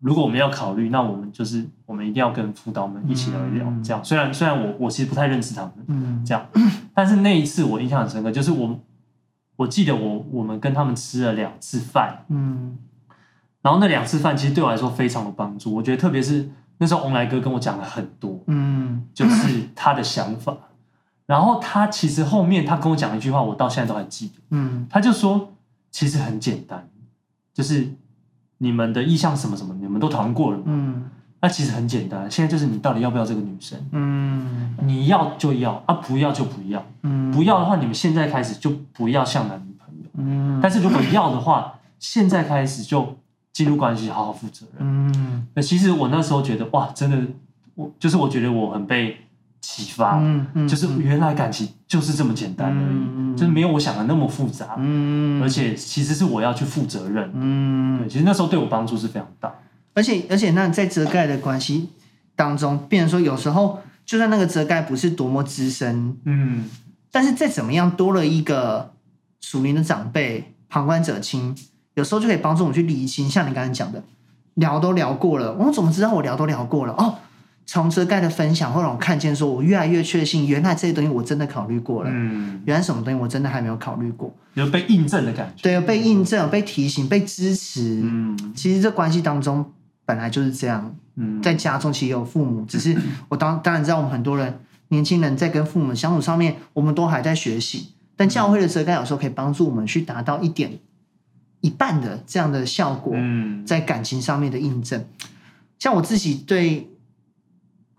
B: 如果我们要考虑，那我们就是我们一定要跟辅导们一起聊一聊，这样。虽然虽然我我其实不太认识他们，嗯，这样，但是那一次我印象很深刻，就是我我记得我我们跟他们吃了两次饭，嗯。然后那两次饭其实对我来说非常有帮助，我觉得特别是那时候翁来哥跟我讲了很多，嗯，就是他的想法。然后他其实后面他跟我讲一句话，我到现在都还记得，嗯，他就说其实很简单，就是你们的意向什么什么，你们都讨论过了，嗯，那其实很简单，现在就是你到底要不要这个女生，嗯，你要就要啊，不要就不要，嗯，不要的话，你们现在开始就不要像男女朋友，嗯，但是如果要的话，现在开始就。进入关系，好好负责任。嗯，那其实我那时候觉得，哇，真的，我就是我觉得我很被启发。嗯嗯，就是原来感情就是这么简单而已，嗯，就是没有我想的那么复杂。嗯，而且其实是我要去负责任。嗯，对，其实那时候对我帮助是非常大。
A: 而且而且，那在遮盖的关系当中，变成说有时候，就算那个遮盖不是多么资深，嗯，但是再怎么样，多了一个属灵的长辈，旁观者清。有时候就可以帮助我们去理清，像你刚才讲的，聊都聊过了，我怎么知道我聊都聊过了？哦，从遮盖的分享会让我看见，说我越来越确信，原来这些东西我真的考虑过了。嗯，原来什么东西我真的还没有考虑过，
B: 有被印证的感觉。
A: 对，有被印证，有被提醒，被支持。嗯，其实这关系当中本来就是这样。嗯，在家中其实有父母，只是我当当然知道，我们很多人年轻人在跟父母相处上面，我们都还在学习。但教会的遮盖有时候可以帮助我们去达到一点。一半的这样的效果，嗯在感情上面的印证。嗯、像我自己对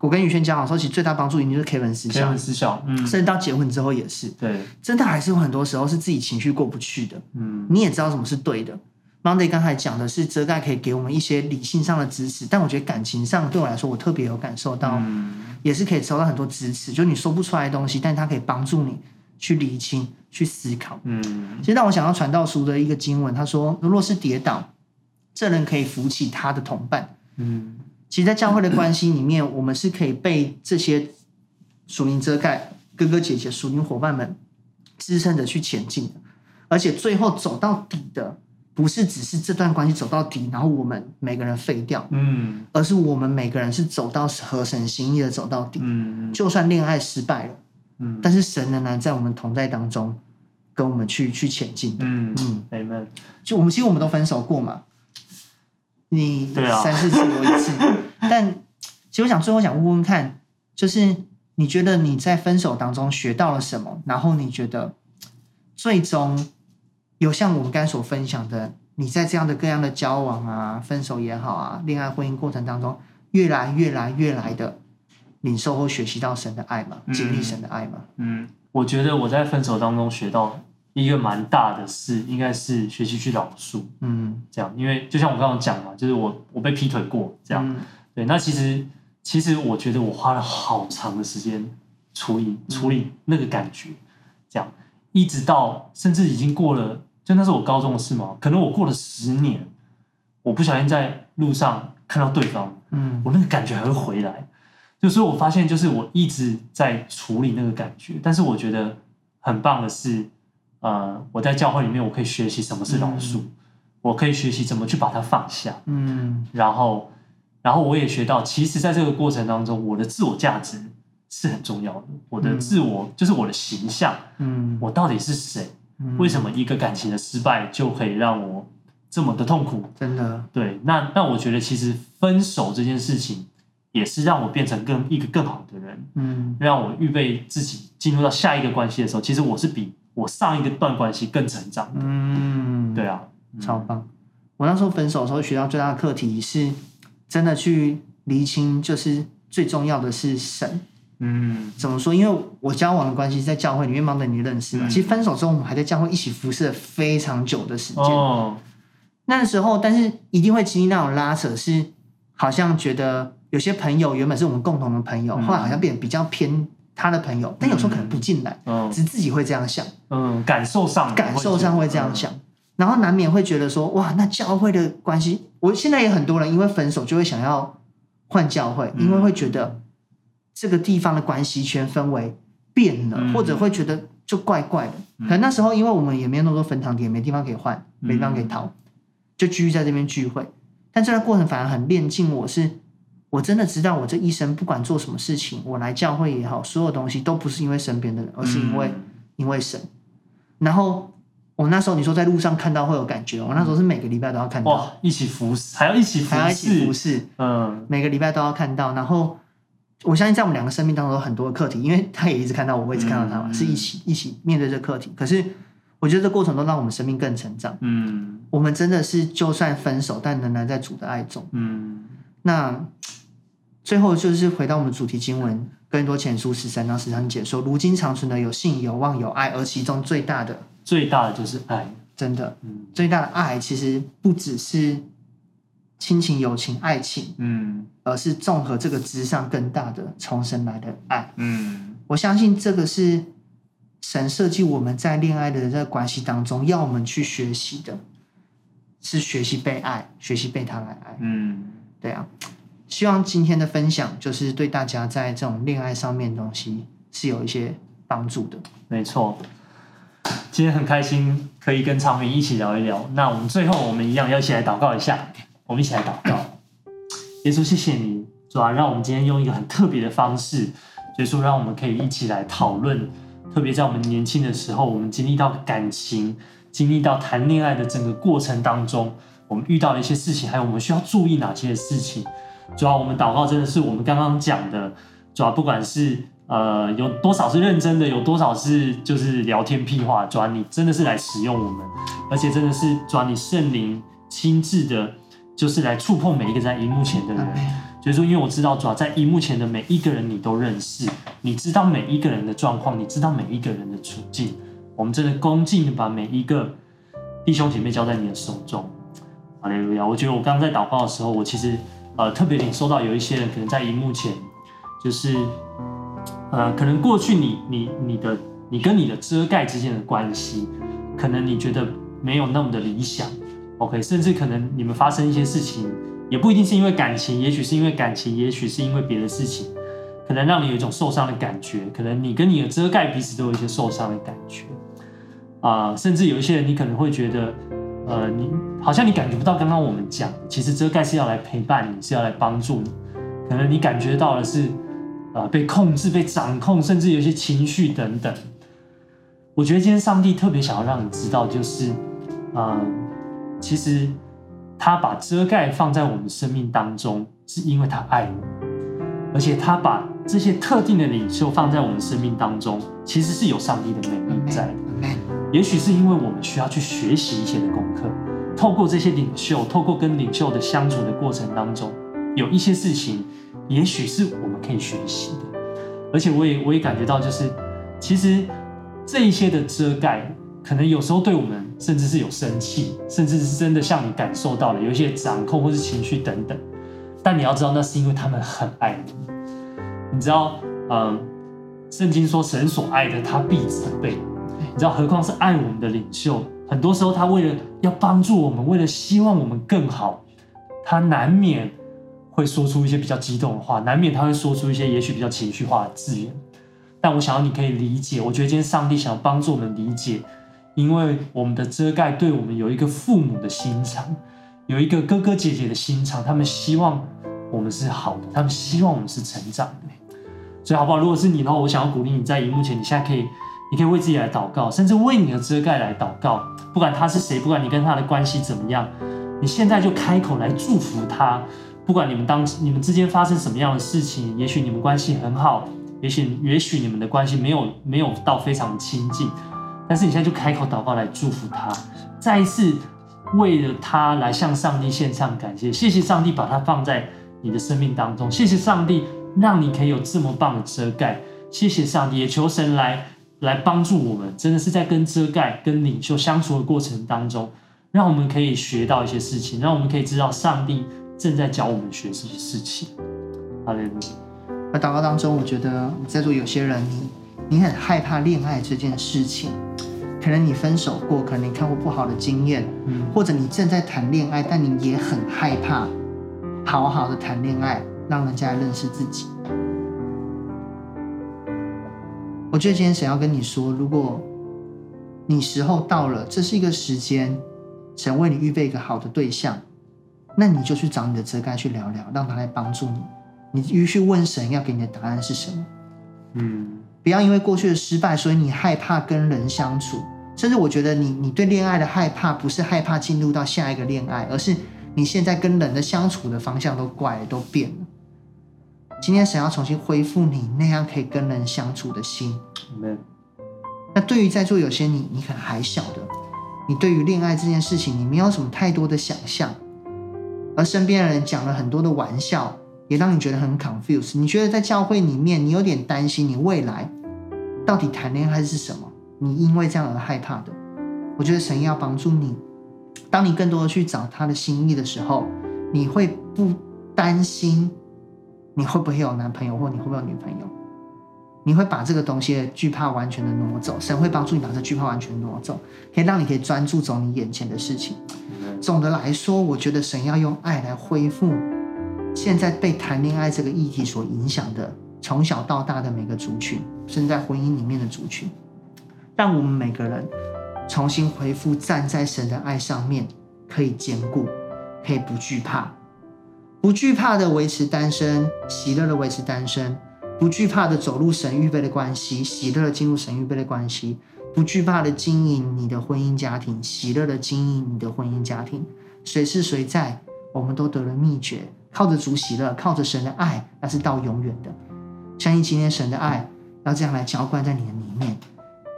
A: 我跟宇轩交往的时候，其实最大帮助一定就是 Kevin 私校，Kevin
B: 嗯，
A: 甚至到结婚之后也是，
B: 对，
A: 真的还是有很多时候是自己情绪过不去的，嗯，你也知道什么是对的。Monday 刚才讲的是遮盖可以给我们一些理性上的支持，但我觉得感情上对我来说，我特别有感受到，嗯、也是可以收到很多支持，就你说不出来的东西，但它可以帮助你去理清。去思考，嗯，其实让我想到传道书的一个经文，他说：“若是跌倒，这人可以扶起他的同伴。”嗯，其实，在教会的关系里面，我们是可以被这些属灵遮盖哥哥姐姐、属灵伙伴们支撑着去前进的，而且最后走到底的，不是只是这段关系走到底，然后我们每个人废掉，
B: 嗯，
A: 而是我们每个人是走到合神心意的走到底，
B: 嗯，
A: 就算恋爱失败了，
B: 嗯，
A: 但是神仍然在我们同在当中，跟我们去去前进，
B: 嗯
A: 嗯
B: ，Amen。
A: 就我们其实我们都分手过嘛，你三四次我一次，但其实我想最后想问问看，就是你觉得你在分手当中学到了什么？然后你觉得最终。有像我们刚才所分享的，你在这样的各样的交往啊、分手也好啊、恋爱婚姻过程当中，越来越来越来的领受或学习到神的爱嘛，经历神的爱嘛。
B: 嗯，我觉得我在分手当中学到一个蛮大的事，应该是学习去饶恕。嗯，这样，因为就像我刚刚讲嘛，就是我我被劈腿过，这样。嗯、对，那其实其实我觉得我花了好长的时间处理处理那个感觉，这样，一直到甚至已经过了。就那是我高中的事嘛，可能我过了十年，我不小心在路上看到对方，嗯，我那个感觉还会回来。就所以我发现，就是我一直在处理那个感觉，但是我觉得很棒的是，呃，我在教会里面，我可以学习什么是饶恕，嗯、我可以学习怎么去把它放下，嗯，然后，然后我也学到，其实在这个过程当中，我的自我价值是很重要的，我的自我、嗯、就是我的形象，嗯，我到底是谁？为什么一个感情的失败就可以让我这么的痛苦？
A: 真的，
B: 对，那那我觉得其实分手这件事情也是让我变成更一个更好的人，嗯，让我预备自己进入到下一个关系的时候，其实我是比我上一个段关系更成长的，嗯，对啊，
A: 超棒！我那时候分手的时候学到最大的课题是，真的去厘清，就是最重要的是神。嗯，怎么说？因为我交往的关系在教会里面，忙着你认识嘛。嗯、其实分手之后，我们还在教会一起服侍了非常久的时间。哦，那时候，但是一定会经历那种拉扯，是好像觉得有些朋友原本是我们共同的朋友，嗯、后来好像变得比较偏他的朋友，但有时候可能不进来，嗯，只自己会这样想，
B: 嗯，感受上
A: 感受上会这样想，嗯、然后难免会觉得说，哇，那教会的关系，我现在也很多人因为分手就会想要换教会，因为会觉得。这个地方的关系圈氛围变了，嗯、或者会觉得就怪怪的。嗯、可能那时候，因为我们也没有那么多分堂点，没地方可以换，没地方可以逃，嗯、就继续在这边聚会。但这个过程反而很炼净我，是我真的知道，我这一生不管做什么事情，我来教会也好，所有东西都不是因为身边的人，而是因为、嗯、因为神。然后我那时候你说在路上看到会有感觉，我那时候是每个礼拜都要看到，
B: 哇，一起服侍，还要一起服侍，
A: 还要一起服侍，嗯，每个礼拜都要看到，然后。我相信在我们两个生命当中有很多的课题，因为他也一直看到我，我一直看到他嘛，嗯、是一起一起面对这个课题。可是我觉得这过程都让我们生命更成长。嗯，我们真的是就算分手，但仍然在主的爱中。嗯，那最后就是回到我们主题经文，更多前书十三章十三节说：“如今长存的有信、有望、有爱，而其中最大的，
B: 最大的就是爱。
A: 真的，嗯，最大的爱其实不只是。”亲情、友情、爱情，嗯，而是综合这个之上更大的重生来的爱，嗯，我相信这个是神设计我们在恋爱的这个关系当中要我们去学习的，是学习被爱，学习被他来爱，嗯，对啊，希望今天的分享就是对大家在这种恋爱上面的东西是有一些帮助的，
B: 没错，今天很开心可以跟长明一起聊一聊，那我们最后我们一样要一起来祷告一下。我们一起来祷告，耶稣，谢谢你，主啊，让我们今天用一个很特别的方式，所以说让我们可以一起来讨论，特别在我们年轻的时候，我们经历到感情，经历到谈恋爱的整个过程当中，我们遇到的一些事情，还有我们需要注意哪些事情。主要，我们祷告真的是我们刚刚讲的，主要，不管是呃有多少是认真的，有多少是就是聊天屁话，主啊，你真的是来使用我们，而且真的是主啊，你圣灵亲自的。就是来触碰每一个在荧幕前的人，所以说，因为我知道，主要在荧幕前的每一个人，你都认识，你知道每一个人的状况，你知道每一个人的处境。我们真的恭敬的把每一个弟兄姐妹交在你的手中。阿利路亚！我觉得我刚刚在祷告的时候，我其实呃特别领受到有一些人可能在荧幕前，就是呃可能过去你你你的你跟你的遮盖之间的关系，可能你觉得没有那么的理想。OK，甚至可能你们发生一些事情，也不一定是因为感情，也许是因为感情，也许是因为别的事情，可能让你有一种受伤的感觉。可能你跟你的遮盖彼此都有一些受伤的感觉啊、甚至有一些人，你可能会觉得呃，你好像你感觉不到刚刚我们讲，其实遮盖是要来陪伴你，是要来帮助你。可能你感觉到的是，呃，被控制、被掌控，甚至有些情绪等等。我觉得今天上帝特别想要让你知道，就是，呃，其实他把遮盖放在我们生命当中，是因为他爱我，而且他把这些特定的领袖放在我们生命当中，其实是有上帝的美意在的。也许是因为我们需要去学习一些的功课，透过这些领袖，透过跟领袖的相处的过程当中，有一些事情，也许是我们可以学习的。而且我也我也感觉到，就是其实这一些的遮盖，可能有时候对我们甚至是有生气，甚至是真的像你感受到了有一些掌控或是情绪等等。但你要知道，那是因为他们很爱你。你知道，嗯，圣经说神所爱的，他必责备。你知道，何况是爱我们的领袖，很多时候他为了要帮助我们，为了希望我们更好，他难免会说出一些比较激动的话，难免他会说出一些也许比较情绪化的字眼。但我想要你可以理解，我觉得今天上帝想要帮助我们理解，因为我们的遮盖对我们有一个父母的心肠，有一个哥哥姐姐的心肠，他们希望我们是好的，他们希望我们是成长的。所以好不好？如果是你的话，我想要鼓励你在荧幕前，你现在可以。你可以为自己来祷告，甚至为你的遮盖来祷告。不管他是谁，不管你跟他的关系怎么样，你现在就开口来祝福他。不管你们当你们之间发生什么样的事情，也许你们关系很好，也许也许你们的关系没有没有到非常亲近，但是你现在就开口祷告来祝福他，再一次为了他来向上帝献上感谢。谢谢上帝把他放在你的生命当中，谢谢上帝让你可以有这么棒的遮盖，谢谢上帝，也求神来。来帮助我们，真的是在跟遮盖、跟领袖相处的过程当中，让我们可以学到一些事情，让我们可以知道上帝正在教我们学习的事情。好嘞，
A: 那祷告当中，我觉得在座有些人，你你很害怕恋爱这件事情，可能你分手过，可能你看过不好的经验，嗯，或者你正在谈恋爱，但你也很害怕好好的谈恋爱，让人家来认识自己。我觉得今天神要跟你说，如果你时候到了，这是一个时间，神为你预备一个好的对象，那你就去找你的遮盖去聊聊，让他来帮助你。你继续问神要给你的答案是什么？嗯，不要因为过去的失败，所以你害怕跟人相处。甚至我觉得你你对恋爱的害怕，不是害怕进入到下一个恋爱，而是你现在跟人的相处的方向都怪了，都变了。今天神要重新恢复你那样可以跟人相处的心。Amen. 那对于在座有些你，你可能还小的，你对于恋爱这件事情，你没有什么太多的想象，而身边的人讲了很多的玩笑，也让你觉得很 confused。你觉得在教会里面，你有点担心你未来到底谈恋爱是什么？你因为这样而害怕的。我觉得神要帮助你，当你更多的去找他的心意的时候，你会不担心。你会不会有男朋友，或你会不会有女朋友？你会把这个东西的惧怕完全的挪走，神会帮助你把这惧怕完全挪走，可以让你可以专注走你眼前的事情。总的来说，我觉得神要用爱来恢复现在被谈恋爱这个议题所影响的从小到大的每个族群，甚至在婚姻里面的族群，让我们每个人重新恢复站在神的爱上面，可以坚固，可以不惧怕。不惧怕的维持单身，喜乐的维持单身；不惧怕的走入神预备的关系，喜乐的进入神预备的关系；不惧怕的经营你的婚姻家庭，喜乐的经营你的婚姻家庭。谁是谁在，我们都得了秘诀，靠着主喜乐，靠着神的爱，那是到永远的。相信今天神的爱要这样来浇灌在你的里面。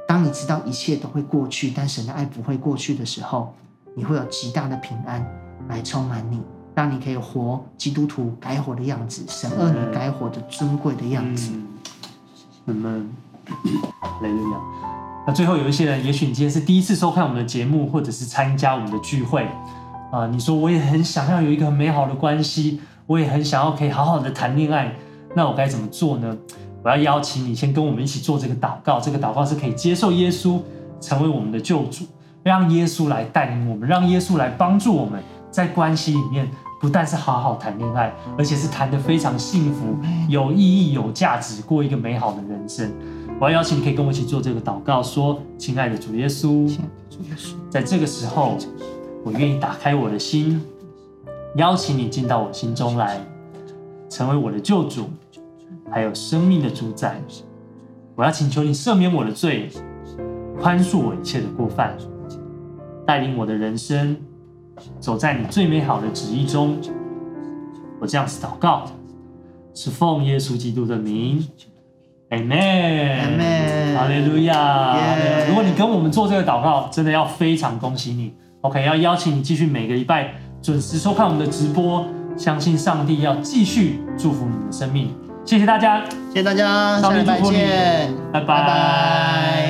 A: 当你知道一切都会过去，但神的爱不会过去的时候，你会有极大的平安来充满你。让你可以活基督徒该活的样子，神儿女该活的尊贵的样子。
B: 嗯，们雷 路亚。那最后有一些人，也许你今天是第一次收看我们的节目，或者是参加我们的聚会啊。你说我也很想要有一个很美好的关系，我也很想要可以好好的谈恋爱，那我该怎么做呢？我要邀请你先跟我们一起做这个祷告。这个祷告是可以接受耶稣成为我们的救主，让耶稣来带领我们，让耶稣来帮助我们在关系里面。不但是好好谈恋爱，而且是谈得非常幸福、有意义、有价值，过一个美好的人生。我要邀请你，可以跟我一起做这个祷告，说：“亲爱的主耶稣，在这个时候，我愿意打开我的心，邀请你进到我心中来，成为我的救主，还有生命的主宰。我要请求你赦免我的罪，宽恕我一切的过犯，带领我的人生走在你最美好的旨意中。我这样子祷告，是奉耶稣基督的名，Amen，哈利路亚。如果你跟我们做这个祷告，真的要非常恭喜你。OK，要邀请你继续每个礼拜准时收看我们的直播，相信上帝要继续祝福你的生命。谢谢大家，
A: 谢谢大家，下礼拜见，
B: 拜拜。拜拜。